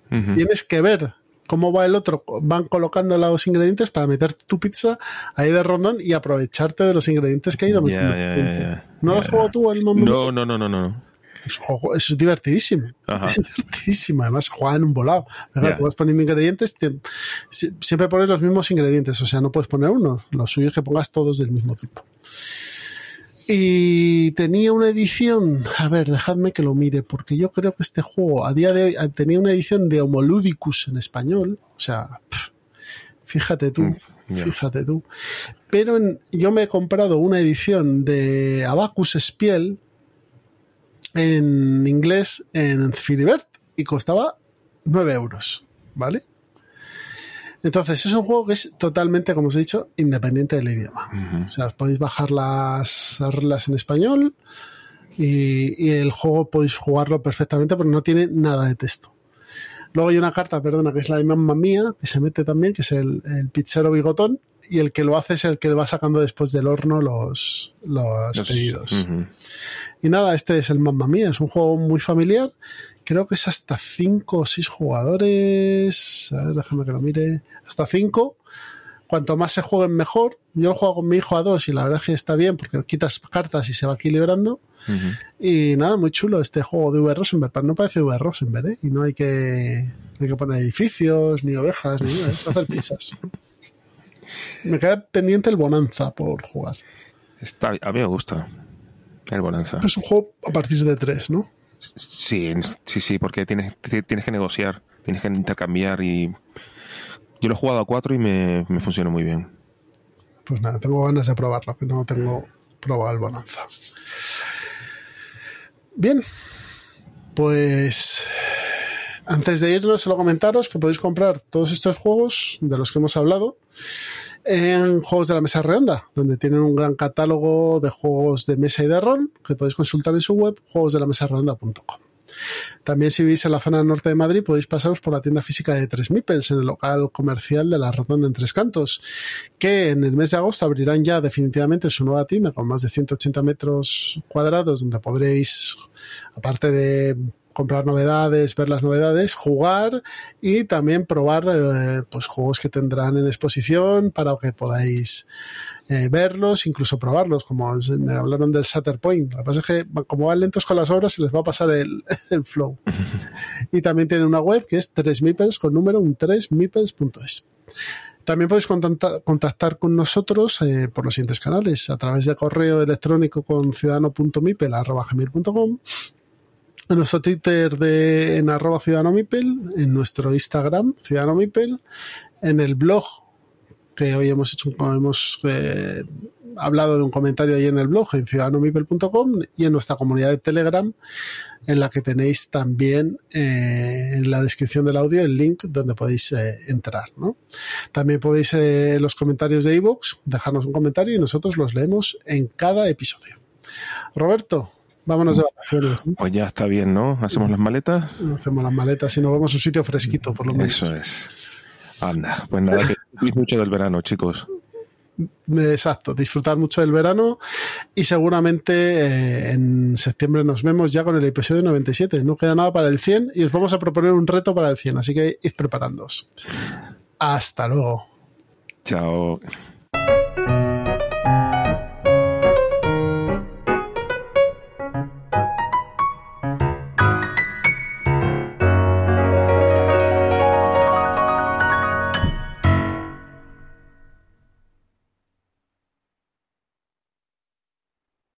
Tienes que ver cómo va el otro, van colocando los ingredientes para meter tu pizza ahí de rondón y aprovecharte de los ingredientes que ha ido metiendo. ¿No lo has jugado tú el No, no, no, no, no. Es, es divertidísimo. Es divertidísimo. Además, juega en un volado. Tú vas poniendo ingredientes, siempre pones los mismos ingredientes. O sea, no puedes poner uno. Lo suyo es que pongas todos del mismo tipo. Y tenía una edición, a ver, dejadme que lo mire, porque yo creo que este juego a día de hoy tenía una edición de Homoludicus en español, o sea, fíjate tú, mm, fíjate tú. Pero yo me he comprado una edición de Abacus Spiel en inglés en Filibert y costaba 9 euros, ¿vale? Entonces, es un juego que es totalmente, como os he dicho, independiente del idioma. O sea, os podéis bajar las reglas en español y, el juego podéis jugarlo perfectamente porque no tiene nada de texto. Luego hay una carta, perdona, que es la de Mamma Mía, que se mete también, que es el, el pizzero bigotón, y el que lo hace es el que va sacando después del horno los, los, pedidos. Y nada, este es el Mamma Mía, es un juego muy familiar creo que es hasta 5 o 6 jugadores. A ver, déjame que lo mire. Hasta 5. Cuanto más se jueguen, mejor. Yo lo juego con mi hijo a 2 y la verdad es que está bien porque quitas cartas y se va equilibrando. Y nada, muy chulo este juego de V. Rosenberg. no parece V. Rosenberg, ¿eh? Y no hay que, hay que poner edificios, ni ovejas, ni nada. Es hacer pizzas. me queda pendiente el Bonanza por jugar. Está, a mí me gusta el Bonanza. Es un juego a partir de 3, ¿no? Sí, sí, sí, porque tienes, tienes que negociar, tienes que intercambiar y yo lo he jugado a cuatro y me, me funciona muy bien. Pues nada, tengo ganas de probarlo, que no tengo probado el Bonanza. Bien, pues antes de irnos, solo comentaros que podéis comprar todos estos juegos de los que hemos hablado en Juegos de la Mesa Redonda, donde tienen un gran catálogo de juegos de mesa y de rol que podéis consultar en su web, juegosdelamesarredonda.com. También si vivís en la zona norte de Madrid podéis pasaros por la tienda física de Tres Mipels en el local comercial de la Redonda en Tres Cantos, que en el mes de agosto abrirán ya definitivamente su nueva tienda con más de 180 metros cuadrados donde podréis, aparte de comprar novedades, ver las novedades, jugar y también probar eh, pues juegos que tendrán en exposición para que podáis eh, verlos, incluso probarlos, como me hablaron del Shutter Point. Lo que pasa es que como van lentos con las obras se les va a pasar el, flow. y también tienen una web que es 3mipels con número un 3mipels.es. También podéis contactar con nosotros eh, por los siguientes canales, a través de correo electrónico con ciudadano.mipel.com en nuestro Twitter de, en arroba en nuestro Instagram Ciudadano Mipel, en el blog que hoy hemos hecho, hemos eh, hablado de un comentario ahí en el blog en ciudadanomipel.com y en nuestra comunidad de Telegram en la que tenéis también eh, en la descripción del audio el link donde podéis eh, entrar. ¿no? También podéis en los comentarios de iVoox dejarnos un comentario y nosotros los leemos en cada episodio. Roberto, Vámonos de vacaciones. Pues ya está bien, ¿no? Hacemos las maletas. Hacemos las maletas y nos vamos a un sitio fresquito, por lo menos. Eso es. Anda, pues nada, que mucho del verano, chicos. Exacto, disfrutar mucho del verano y seguramente eh, en septiembre nos vemos ya con el episodio 97. No queda nada para el 100 y os vamos a proponer un reto para el 100, así que id preparándoos. Hasta luego. Chao.